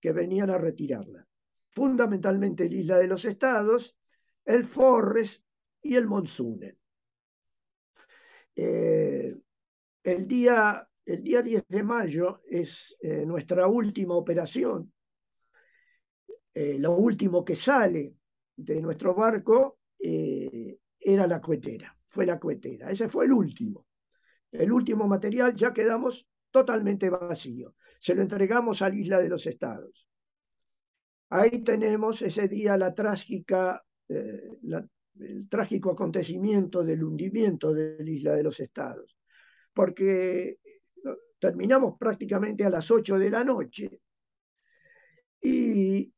que venían a retirarla. Fundamentalmente el Isla de los Estados, el Forres y el Monsunen. Eh, el, día, el día 10 de mayo es eh, nuestra última operación. lo último que sale de nuestro barco era la cuetera, fue la cuetera. Ese fue el último el último material, ya quedamos totalmente vacío. Se lo entregamos a la isla de los estados. Ahí tenemos ese día la trágica, eh, el trágico acontecimiento del hundimiento de la isla de los estados, porque terminamos prácticamente a las 8 de la noche Y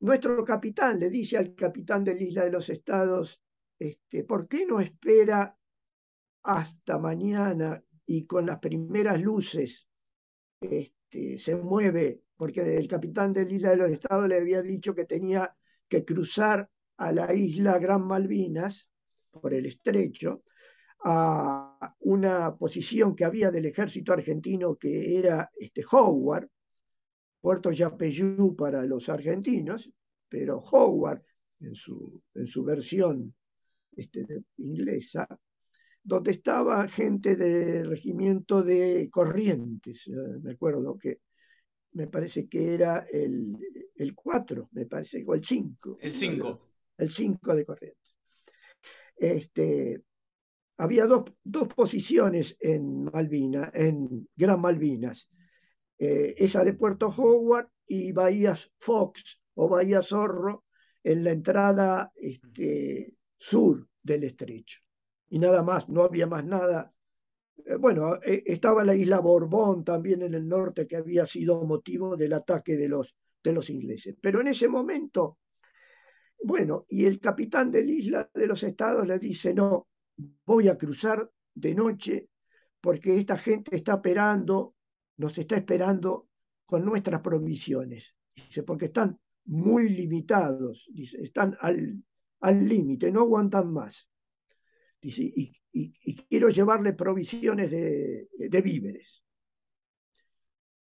nuestro capitán le dice al capitán de la Isla de los Estados, este, ¿por qué no espera hasta mañana y con las primeras luces este, se mueve? Porque el capitán de la Isla de los Estados le había dicho que tenía que cruzar a la isla Gran Malvinas por el estrecho, a una posición que había del ejército argentino que era este, Howard, Puerto Yapeyú para los argentinos, pero Howard en su, en su versión este, inglesa, donde estaba gente del regimiento de Corrientes, eh, me acuerdo que me parece que era el, el 4, me parece, o el 5. El 5. El 5 de Corrientes. Este, había dos, dos, posiciones en Malvinas, en Gran Malvinas, eh, esa de Puerto Howard y Bahía Fox o Bahía Zorro en la entrada este, sur del estrecho. Y nada más, no había más nada. Eh, bueno, eh, estaba la isla Borbón también en el norte que había sido motivo del ataque de los, de los ingleses. Pero en ese momento, bueno, y el capitán de la isla de los estados le dice, no, voy a cruzar de noche porque esta gente está esperando nos está esperando con nuestras provisiones. Dice, porque están muy limitados, están al límite, no aguantan más. Y, quiero llevarle provisiones de, víveres.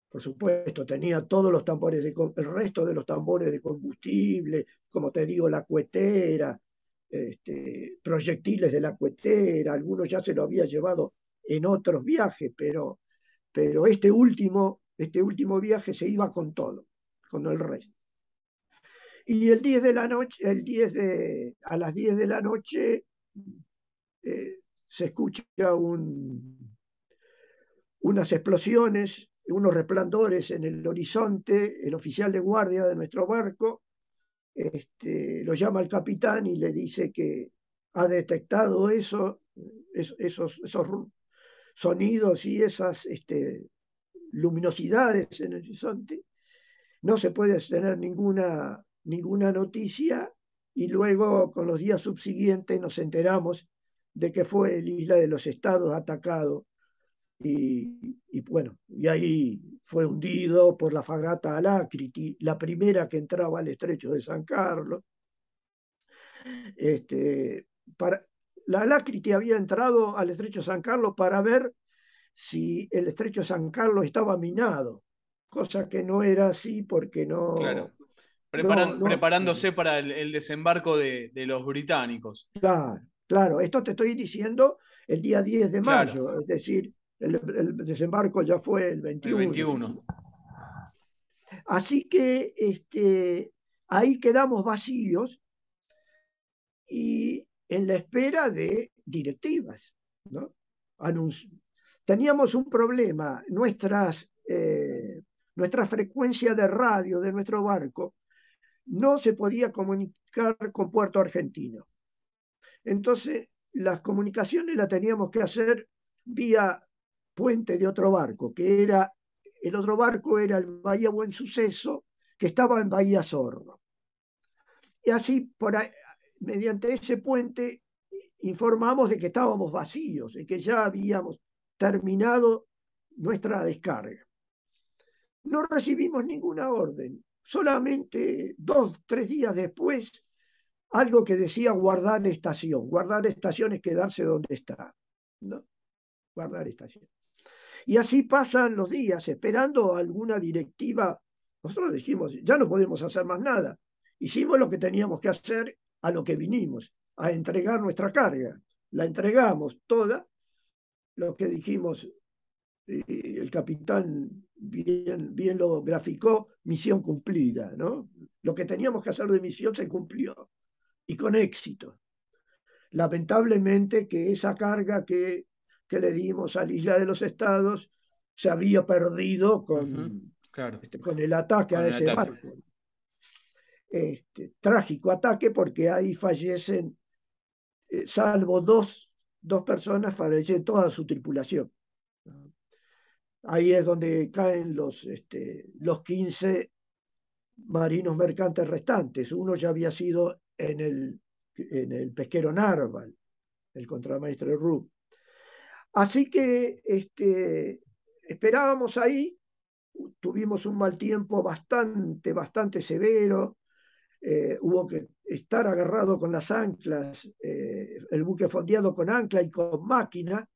Por supuesto, tenía todos los tambores, de, el resto de los tambores de combustible, como te digo, la cuetera, este, proyectiles de la cuetera, algunos ya se lo había llevado en otros viajes, pero pero este último, este último viaje se iba con todo, con el resto. Y el 10 de la noche, el 10 de, a las 10 de la noche eh, se escucha un, unas explosiones, unos resplandores en el horizonte, el oficial de guardia de nuestro barco este, lo llama al capitán y le dice que ha detectado eso, esos, esos sonidos y esas este, luminosidades en el horizonte, no se puede tener ninguna, ninguna noticia y luego con los días subsiguientes nos enteramos de que fue el Isla de los Estados atacado y, bueno, y ahí fue hundido por la fragata Alacrity, la primera que entraba al estrecho de San Carlos. Este, para, la Alacrity había entrado al estrecho San Carlos para ver si el estrecho San Carlos estaba minado, cosa que no era así porque no... Claro. preparándose para el, desembarco de, los británicos. Claro, claro. Esto te estoy diciendo el día 10 de mayo, es decir, el, desembarco ya fue el 21. El 21. Así que este, ahí quedamos vacíos y en la espera de directivas. ¿no? Teníamos un problema, nuestras, eh, nuestra frecuencia de radio de nuestro barco no se podía comunicar con Puerto Argentino. Entonces, las comunicaciones las teníamos que hacer vía puente de otro barco, que era, el otro barco era el Bahía Buen Suceso, que estaba en Bahía Zorro. Y así, por ahí, mediante ese puente informamos de que estábamos vacíos, de que ya habíamos terminado nuestra descarga. No recibimos ninguna orden, solamente dos, tres días después, algo que decía guardar estación. Guardar estación es quedarse donde está. Guardar estación. Y así pasan los días, esperando alguna directiva. Nosotros dijimos, ya no podemos hacer más nada. Hicimos lo que teníamos que hacer a lo que vinimos, a entregar nuestra carga. La entregamos toda, lo que dijimos, el capitán bien, bien lo graficó, misión cumplida, ¿no? Lo que teníamos que hacer de misión se cumplió, y con éxito. Lamentablemente que esa carga que, que le dimos a la isla de los estados se había perdido con, este, con el ataque a ese barco este, trágico ataque porque ahí fallecen, eh, salvo dos, dos personas, fallecen toda su tripulación. Ahí es donde caen los, este, los 15 marinos mercantes restantes. Uno ya había sido en el, en el pesquero Narval, el contramaestre Rupp. Así que este, esperábamos ahí, tuvimos un mal tiempo bastante, bastante severo, eh, hubo que estar agarrado con las anclas, eh, el buque fondeado con ancla y con máquina,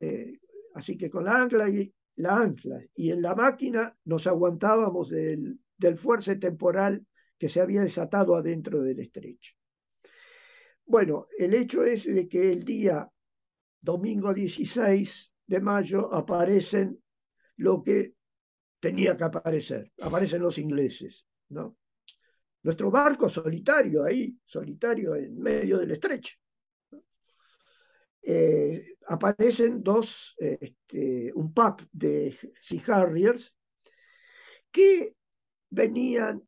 eh, así que con la ancla y la ancla y en la máquina nos aguantábamos del, del temporal que se había desatado adentro del estrecho. Bueno, el hecho es de que el día domingo 16 de mayo aparecen lo que tenía que aparecer, aparecen los ingleses, ¿no? Nuestro barco solitario ahí, solitario en medio del estrecho. Eh, aparecen dos, este, un pack de Sea Harriers que venían,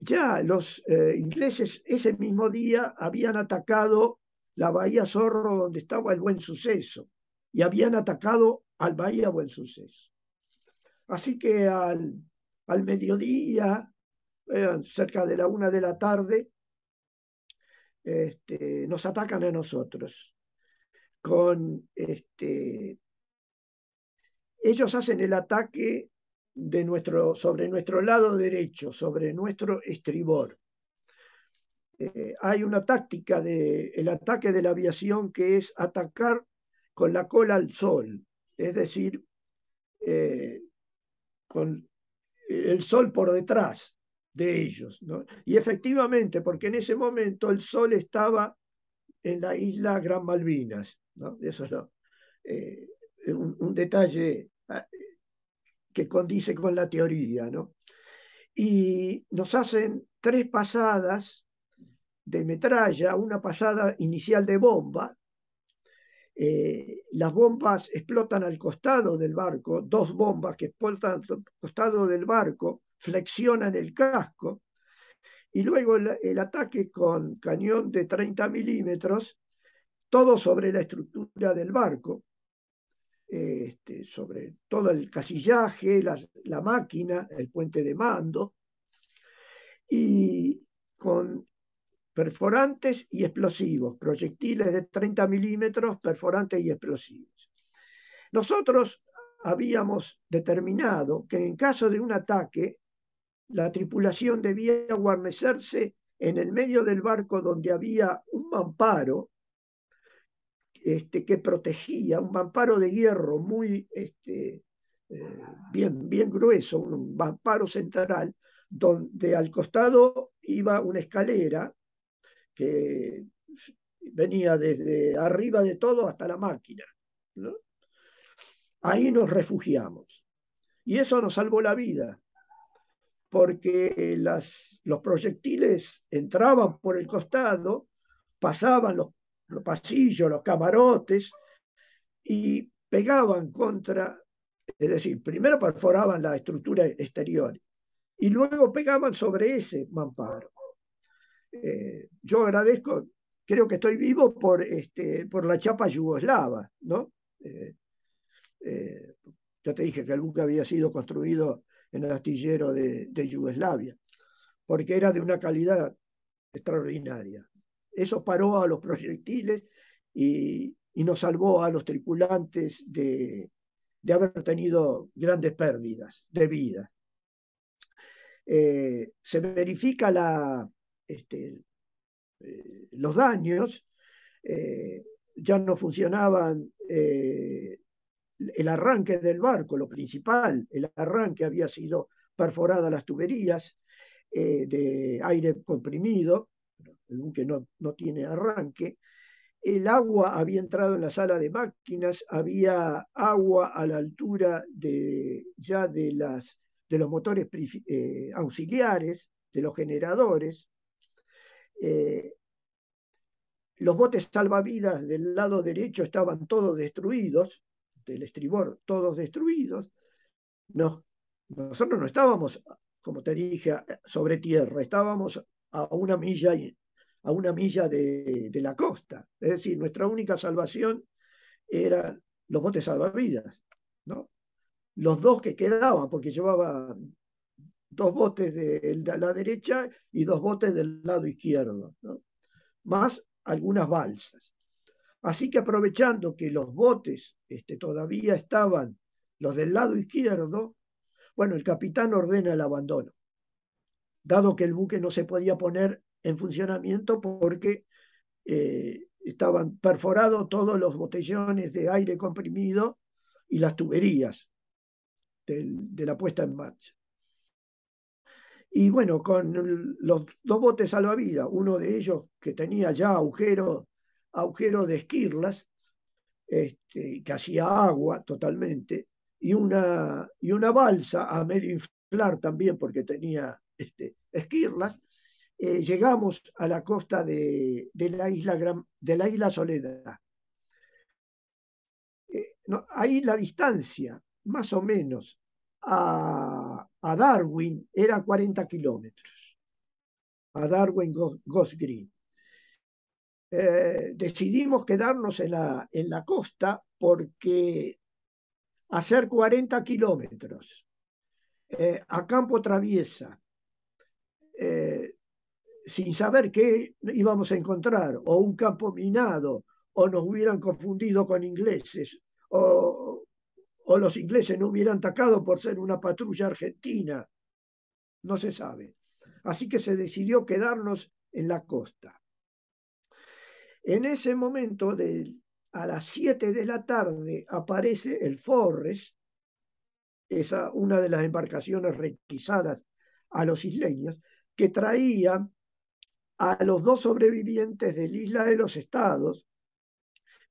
ya los eh, ingleses ese mismo día habían atacado la Bahía Zorro donde estaba el Buen Suceso y habían atacado al Bahía Buen Suceso. Así que al, al mediodía, cerca de la una de la tarde, este, nos atacan a nosotros con este, ellos hacen el ataque de nuestro, sobre nuestro lado derecho, sobre nuestro estribor. Eh, hay una táctica del el ataque de la aviación que es atacar con la cola al sol, es decir, eh, con el sol por detrás de ellos. Y efectivamente, porque en ese momento el sol estaba en la isla Gran Malvinas. Eso es eh, un, detalle ah, que condice con la teoría. ¿no? Y nos hacen tres pasadas de metralla, una pasada inicial de bomba. Eh, las bombas explotan al costado del barco, dos bombas que explotan al costado del barco, flexionan el casco, y luego el, ataque con cañón de 30 milímetros, todo sobre la estructura del barco, este, sobre todo el casillaje, la, máquina, el puente de mando, y con perforantes y explosivos, proyectiles de 30 milímetros, perforantes y explosivos. Nosotros habíamos determinado que en caso de un ataque la tripulación debía guarnecerse en el medio del barco donde había un mamparo este, que protegía, un mamparo de hierro muy este, eh, bien, bien grueso, un mamparo central, donde al costado iba una escalera que venía desde arriba de todo hasta la máquina. Ahí nos refugiamos. Y eso nos salvó la vida, porque los proyectiles entraban por el costado, pasaban los, los pasillos, los camarotes y pegaban contra, es decir, primero perforaban la estructura exterior y luego pegaban sobre ese mamparo. Eh, yo agradezco, creo que estoy vivo por, este, por la chapa yugoslava, ¿no? Eh, eh, yo te dije que el buque había sido construido en el astillero de, Yugoslavia, porque era de una calidad extraordinaria. Eso paró a los proyectiles y, nos salvó a los tripulantes de, haber tenido grandes pérdidas de vida. Eh, se verifica la, este, eh, los daños, eh, ya no funcionaban el arranque del barco, lo principal, el arranque había sido perforada las tuberías de aire comprimido, el buque no, no tiene arranque, el agua había entrado en la sala de máquinas, había agua a la altura de, ya de, las, de los motores eh, auxiliares, de los generadores. Eh, los botes salvavidas del lado derecho estaban todos destruidos, del estribor, todos destruidos. No, nosotros no estábamos, como te dije, sobre tierra, estábamos a una milla, a una milla de, la costa. Es decir, nuestra única salvación eran los botes salvavidas, ¿no? Los dos que quedaban, porque llevaba dos botes de, la derecha y dos botes del lado izquierdo, más algunas balsas. Así que aprovechando que los botes este, todavía estaban, los del lado izquierdo, bueno, el capitán ordena el abandono, dado que el buque no se podía poner en funcionamiento porque eh, estaban perforados todos los botellones de aire comprimido y las tuberías de la puesta en marcha. Y bueno, con los dos botes salvavidas, uno de ellos que tenía ya agujero, agujero de esquirlas, este, que hacía agua totalmente, y una, y una balsa a medio inflar también porque tenía este, esquirlas, eh, llegamos a la costa de, la, isla, de la isla Soledad. Eh, ahí la distancia, más o menos, a, Darwin era 40 kilómetros, a Darwin Ghost Green. Eh, decidimos quedarnos en la, en la costa porque hacer 40 kilómetros a campo traviesa, sin saber qué íbamos a encontrar, o un campo minado, o nos hubieran confundido con ingleses, o, o los ingleses no hubieran atacado por ser una patrulla argentina. No se sabe. Así que se decidió quedarnos en la costa. En ese momento, de, a las 7 de la tarde, aparece el Forrest, esa, una de las embarcaciones requisadas a los isleños, que traía a los dos sobrevivientes de la isla de los estados,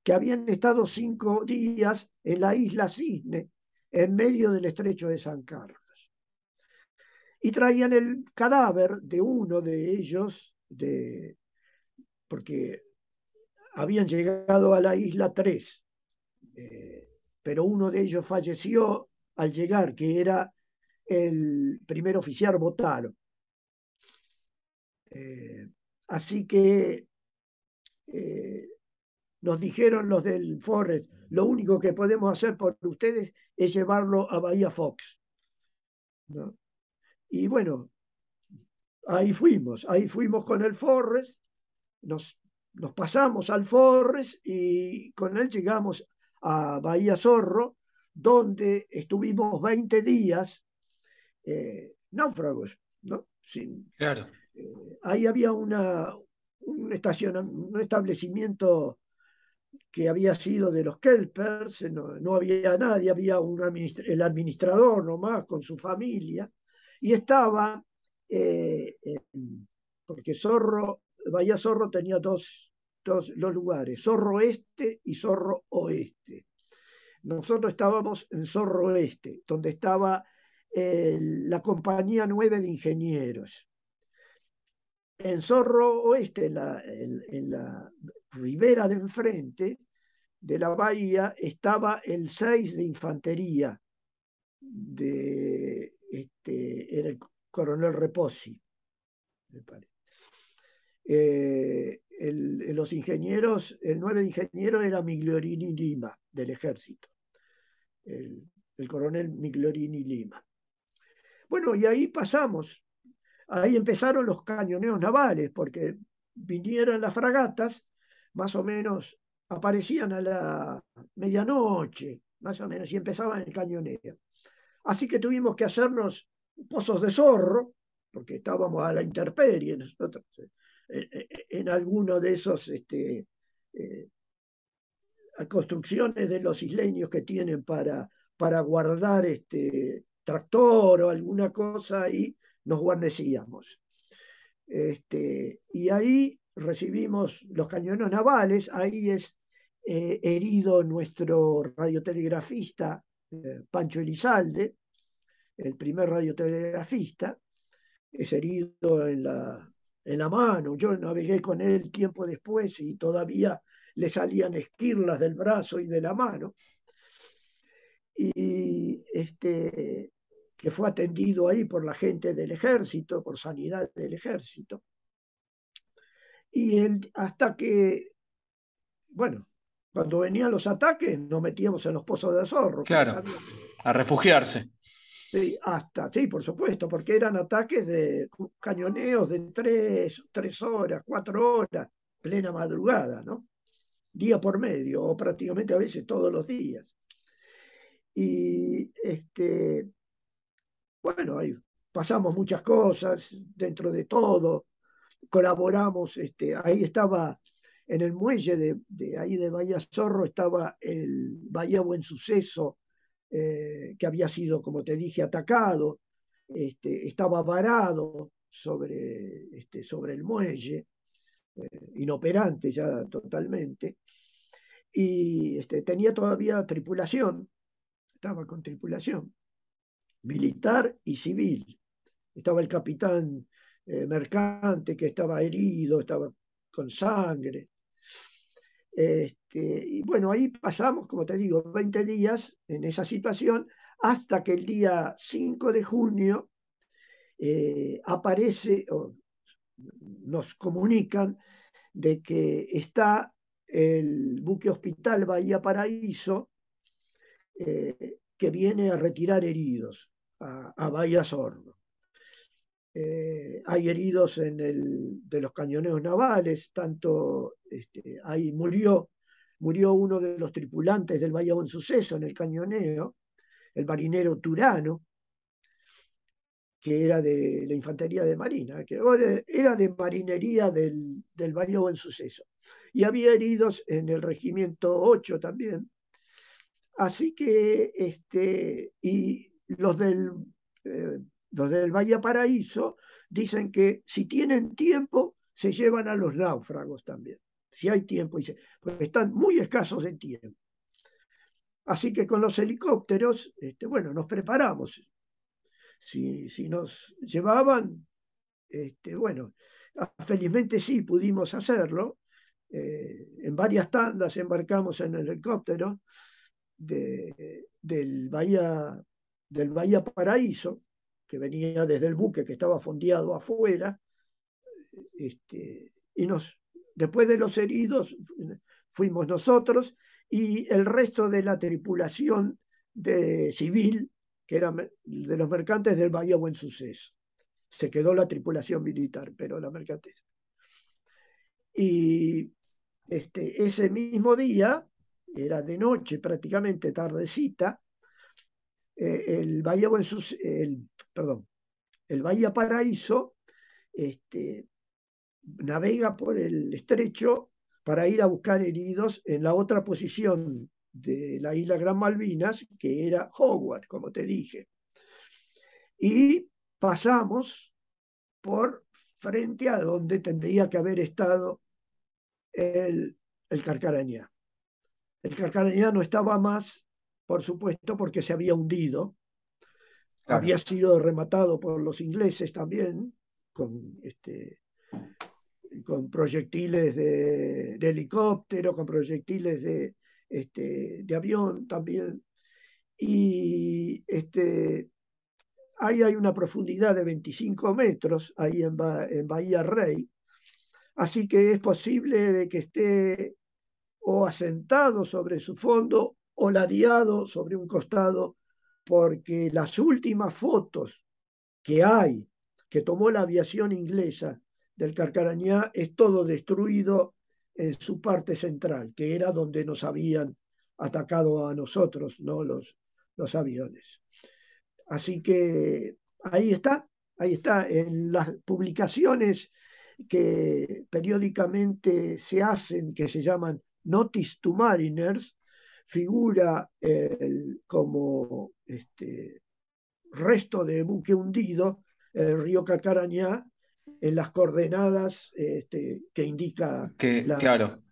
que habían estado cinco días en la isla Cisne, en medio del estrecho de San Carlos. Y traían el cadáver de uno de ellos, de, porque habían llegado a la isla 3, eh, pero uno de ellos falleció al llegar, que era el primer oficial Botaro. Eh, Así que eh, nos dijeron los del Forest, lo único que podemos hacer por ustedes es llevarlo a Bahía Fox. Y bueno, ahí fuimos, ahí fuimos con el Forest, nos, pasamos al Forest y con él llegamos a Bahía Zorro, donde estuvimos 20 días eh, náufragos, ¿no? Sin, claro ahí había una, un, un establecimiento que había sido de los Kelpers, no, había nadie, había un el administrador nomás con su familia, y estaba, eh, porque Zorro, Bahía Zorro tenía dos, dos los lugares, Zorro Este y Zorro Oeste. Nosotros estábamos en Zorro Oeste, donde estaba la compañía 9 de ingenieros. En Zorro Oeste, en la, ribera de enfrente de la bahía, estaba el 6 de infantería, de, este, el coronel Reposi. Eh, los ingenieros, el 9 de ingeniero era Migliorini Lima, del ejército, el, el coronel Migliorini Lima. Bueno, y ahí pasamos ahí empezaron los cañoneos navales, porque vinieron las fragatas, más o menos aparecían a la medianoche, más o menos, y empezaban el cañoneo. Así que tuvimos que hacernos pozos de zorro, porque estábamos a la intemperie nosotros, eh, eh, en, alguno de esos este, eh, construcciones de los isleños que tienen para, para guardar este tractor o alguna cosa ahí nos guarnecíamos. Este, y ahí recibimos los cañones navales, ahí es eh, herido nuestro radiotelegrafista eh, Pancho Elizalde, el primer radiotelegrafista, es herido en la, en la mano. Yo navegué con él tiempo después y todavía le salían esquirlas del brazo y de la mano. Y este, que fue atendido ahí por la gente del ejército, por sanidad del ejército. Y hasta que, bueno, cuando venían los ataques nos metíamos en los pozos de zorro. Claro, a refugiarse. Sí, hasta, sí, por supuesto, porque eran ataques de cañoneos de tres, tres horas, cuatro horas, plena madrugada, ¿no? Día por medio, o prácticamente a veces todos los días. Y este, bueno, ahí pasamos muchas cosas dentro de todo, colaboramos, este, ahí estaba en el muelle de, ahí de Bahía Zorro, estaba el Bahía Buen Suceso, eh, que había sido, como te dije, atacado, este, estaba varado sobre, este, sobre el muelle, eh, inoperante ya totalmente, y tenía todavía tripulación, estaba con tripulación, militar y civil. Estaba el capitán eh, mercante que estaba herido, estaba con sangre. Este, y bueno, ahí pasamos, como te digo, 20 días en esa situación hasta que el día 5 de junio eh, aparece, o nos comunican de que está el buque hospital Bahía Paraíso, eh, que viene a retirar heridos a, Bahía Sordo. Eh, hay heridos en el, de los cañoneos navales, tanto este, ahí murió, murió uno de los tripulantes del Bahía Buen Suceso en el cañoneo, el marinero Turano, que era de la infantería de marina, que era de marinería del, del Buen Suceso. Y había heridos en el regimiento 8 también. Así que, este, y los del, eh, los del Valle Paraíso dicen que si tienen tiempo, se llevan a los náufragos también. Si hay tiempo, dice, pues están muy escasos de tiempo. Así que con los helicópteros, este, bueno, nos preparamos. Si, si nos llevaban, este, bueno, felizmente sí pudimos hacerlo. Eh, en varias tandas embarcamos en el helicóptero de, del Bahía del Bahía Paraíso, que venía desde el buque que estaba fondeado afuera, este, y nos, después de los heridos fuimos nosotros y el resto de la tripulación de civil, que era de los mercantes del Bahía Buen Suceso. Se quedó la tripulación militar, pero la mercantes. Y este, ese mismo día, era de noche prácticamente, tardecita, eh, el Bahía el, perdón, el Paraíso este, navega por el estrecho para ir a buscar heridos en la otra posición de la isla Gran Malvinas, que era Howard, como te dije. Y pasamos por frente a donde tendría que haber estado el, el Carcarañá. El Carcarañá no estaba más por supuesto, porque se había hundido. Había sido rematado por los ingleses también, con, este, con proyectiles de, helicóptero, con proyectiles de, este, de avión también. Y este, ahí hay una profundidad de 25 metros, ahí en, en Bahía Rey. Así que es posible de que esté o asentado sobre su fondo o ladeado sobre un costado, porque las últimas fotos que hay, que tomó la aviación inglesa del Carcarañá, es todo destruido en su parte central, que era donde nos habían atacado a nosotros, ¿no? los, los aviones. Así que ahí está, ahí está, en las publicaciones que periódicamente se hacen, que se llaman Notice to Mariners, figura como este, resto de buque hundido el río Cacarañá en las coordenadas este, que indica la, claro.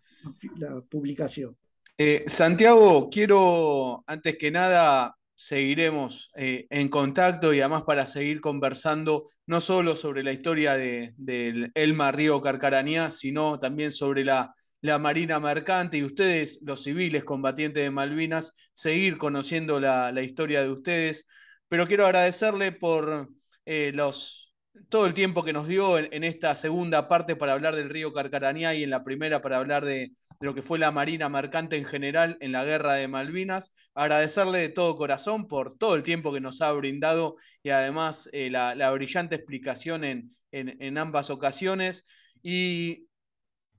la publicación. Eh, Santiago, quiero antes que nada seguiremos eh, en contacto y además para seguir conversando no solo sobre la historia del de, Elma Río Carcarañá, sino también sobre la la Marina Mercante y ustedes, los civiles combatientes de Malvinas, seguir conociendo la, historia de ustedes. Pero quiero agradecerle por eh, los, todo el tiempo que nos dio en, esta segunda parte para hablar del río Carcarañá y en la primera para hablar de, lo que fue la Marina Mercante en general en la guerra de Malvinas. Agradecerle de todo corazón por todo el tiempo que nos ha brindado y además eh, la, brillante explicación en, en, ambas ocasiones. Y,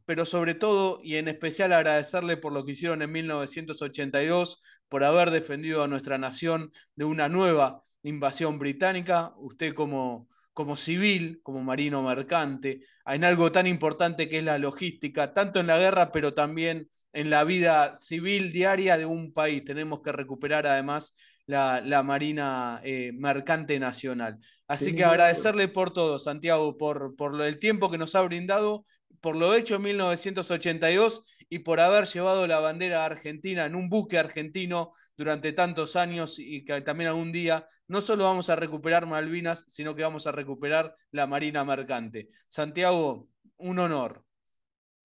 pero sobre todo y en especial agradecerle por lo que hicieron en 1982, por haber defendido a nuestra nación de una nueva invasión británica. Usted como como civil, como marino mercante, en algo tan importante que es la logística, tanto en la guerra, pero también en la vida civil diaria de un país. Tenemos que recuperar además la, Marina eh, Mercante Nacional. Así que agradecerle por todo, Santiago, por, por el tiempo que nos ha brindado por lo hecho en 1982 y por haber llevado la bandera argentina en un buque argentino durante tantos años y que también algún día no solo vamos a recuperar Malvinas, sino que vamos a recuperar la Marina Mercante. Santiago, un honor.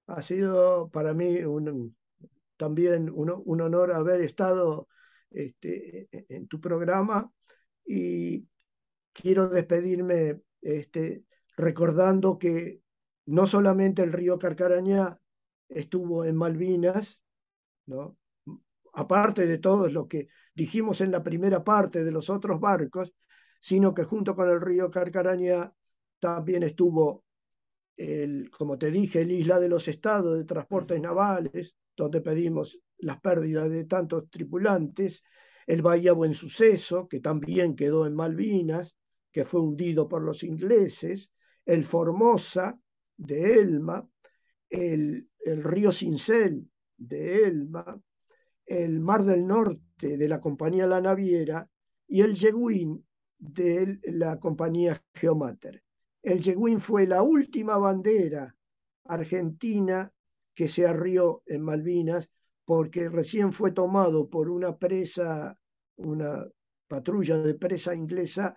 Ha sido para mí también un, honor haber estado este, en tu programa y quiero despedirme este, recordando que no solamente el río Carcarañá estuvo en Malvinas, ¿no? aparte de todo lo que dijimos en la primera parte de los otros barcos, sino que junto con el río Carcarañá también estuvo, el, como te dije, el Isla de los Estados de Transportes Navales, donde pedimos las pérdidas de tantos tripulantes, el Bahía Buen Suceso, que también quedó en Malvinas, que fue hundido por los ingleses, el Formosa, de Elma, el, río Cincel de Elma, el Mar del Norte de la compañía La Naviera y el Yeguín de la compañía Geomater. El Yeguín fue la última bandera argentina que se arrió en Malvinas porque recién fue tomado por una presa, una patrulla de presa inglesa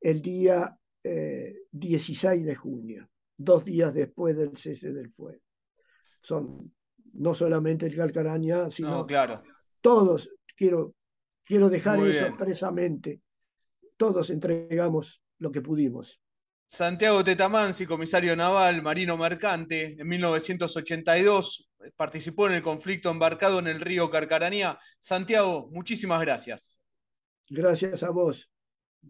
el día 16 eh, de junio dos días después del cese del fuego. Son no solamente el Calcaraña, sino claro. todos, quiero, quiero dejar eso expresamente, todos entregamos lo que pudimos. Santiago Tetamansi, comisario naval, marino mercante, en 1982 participó en el conflicto embarcado en el río Carcaranía. Santiago, muchísimas gracias. Gracias a vos.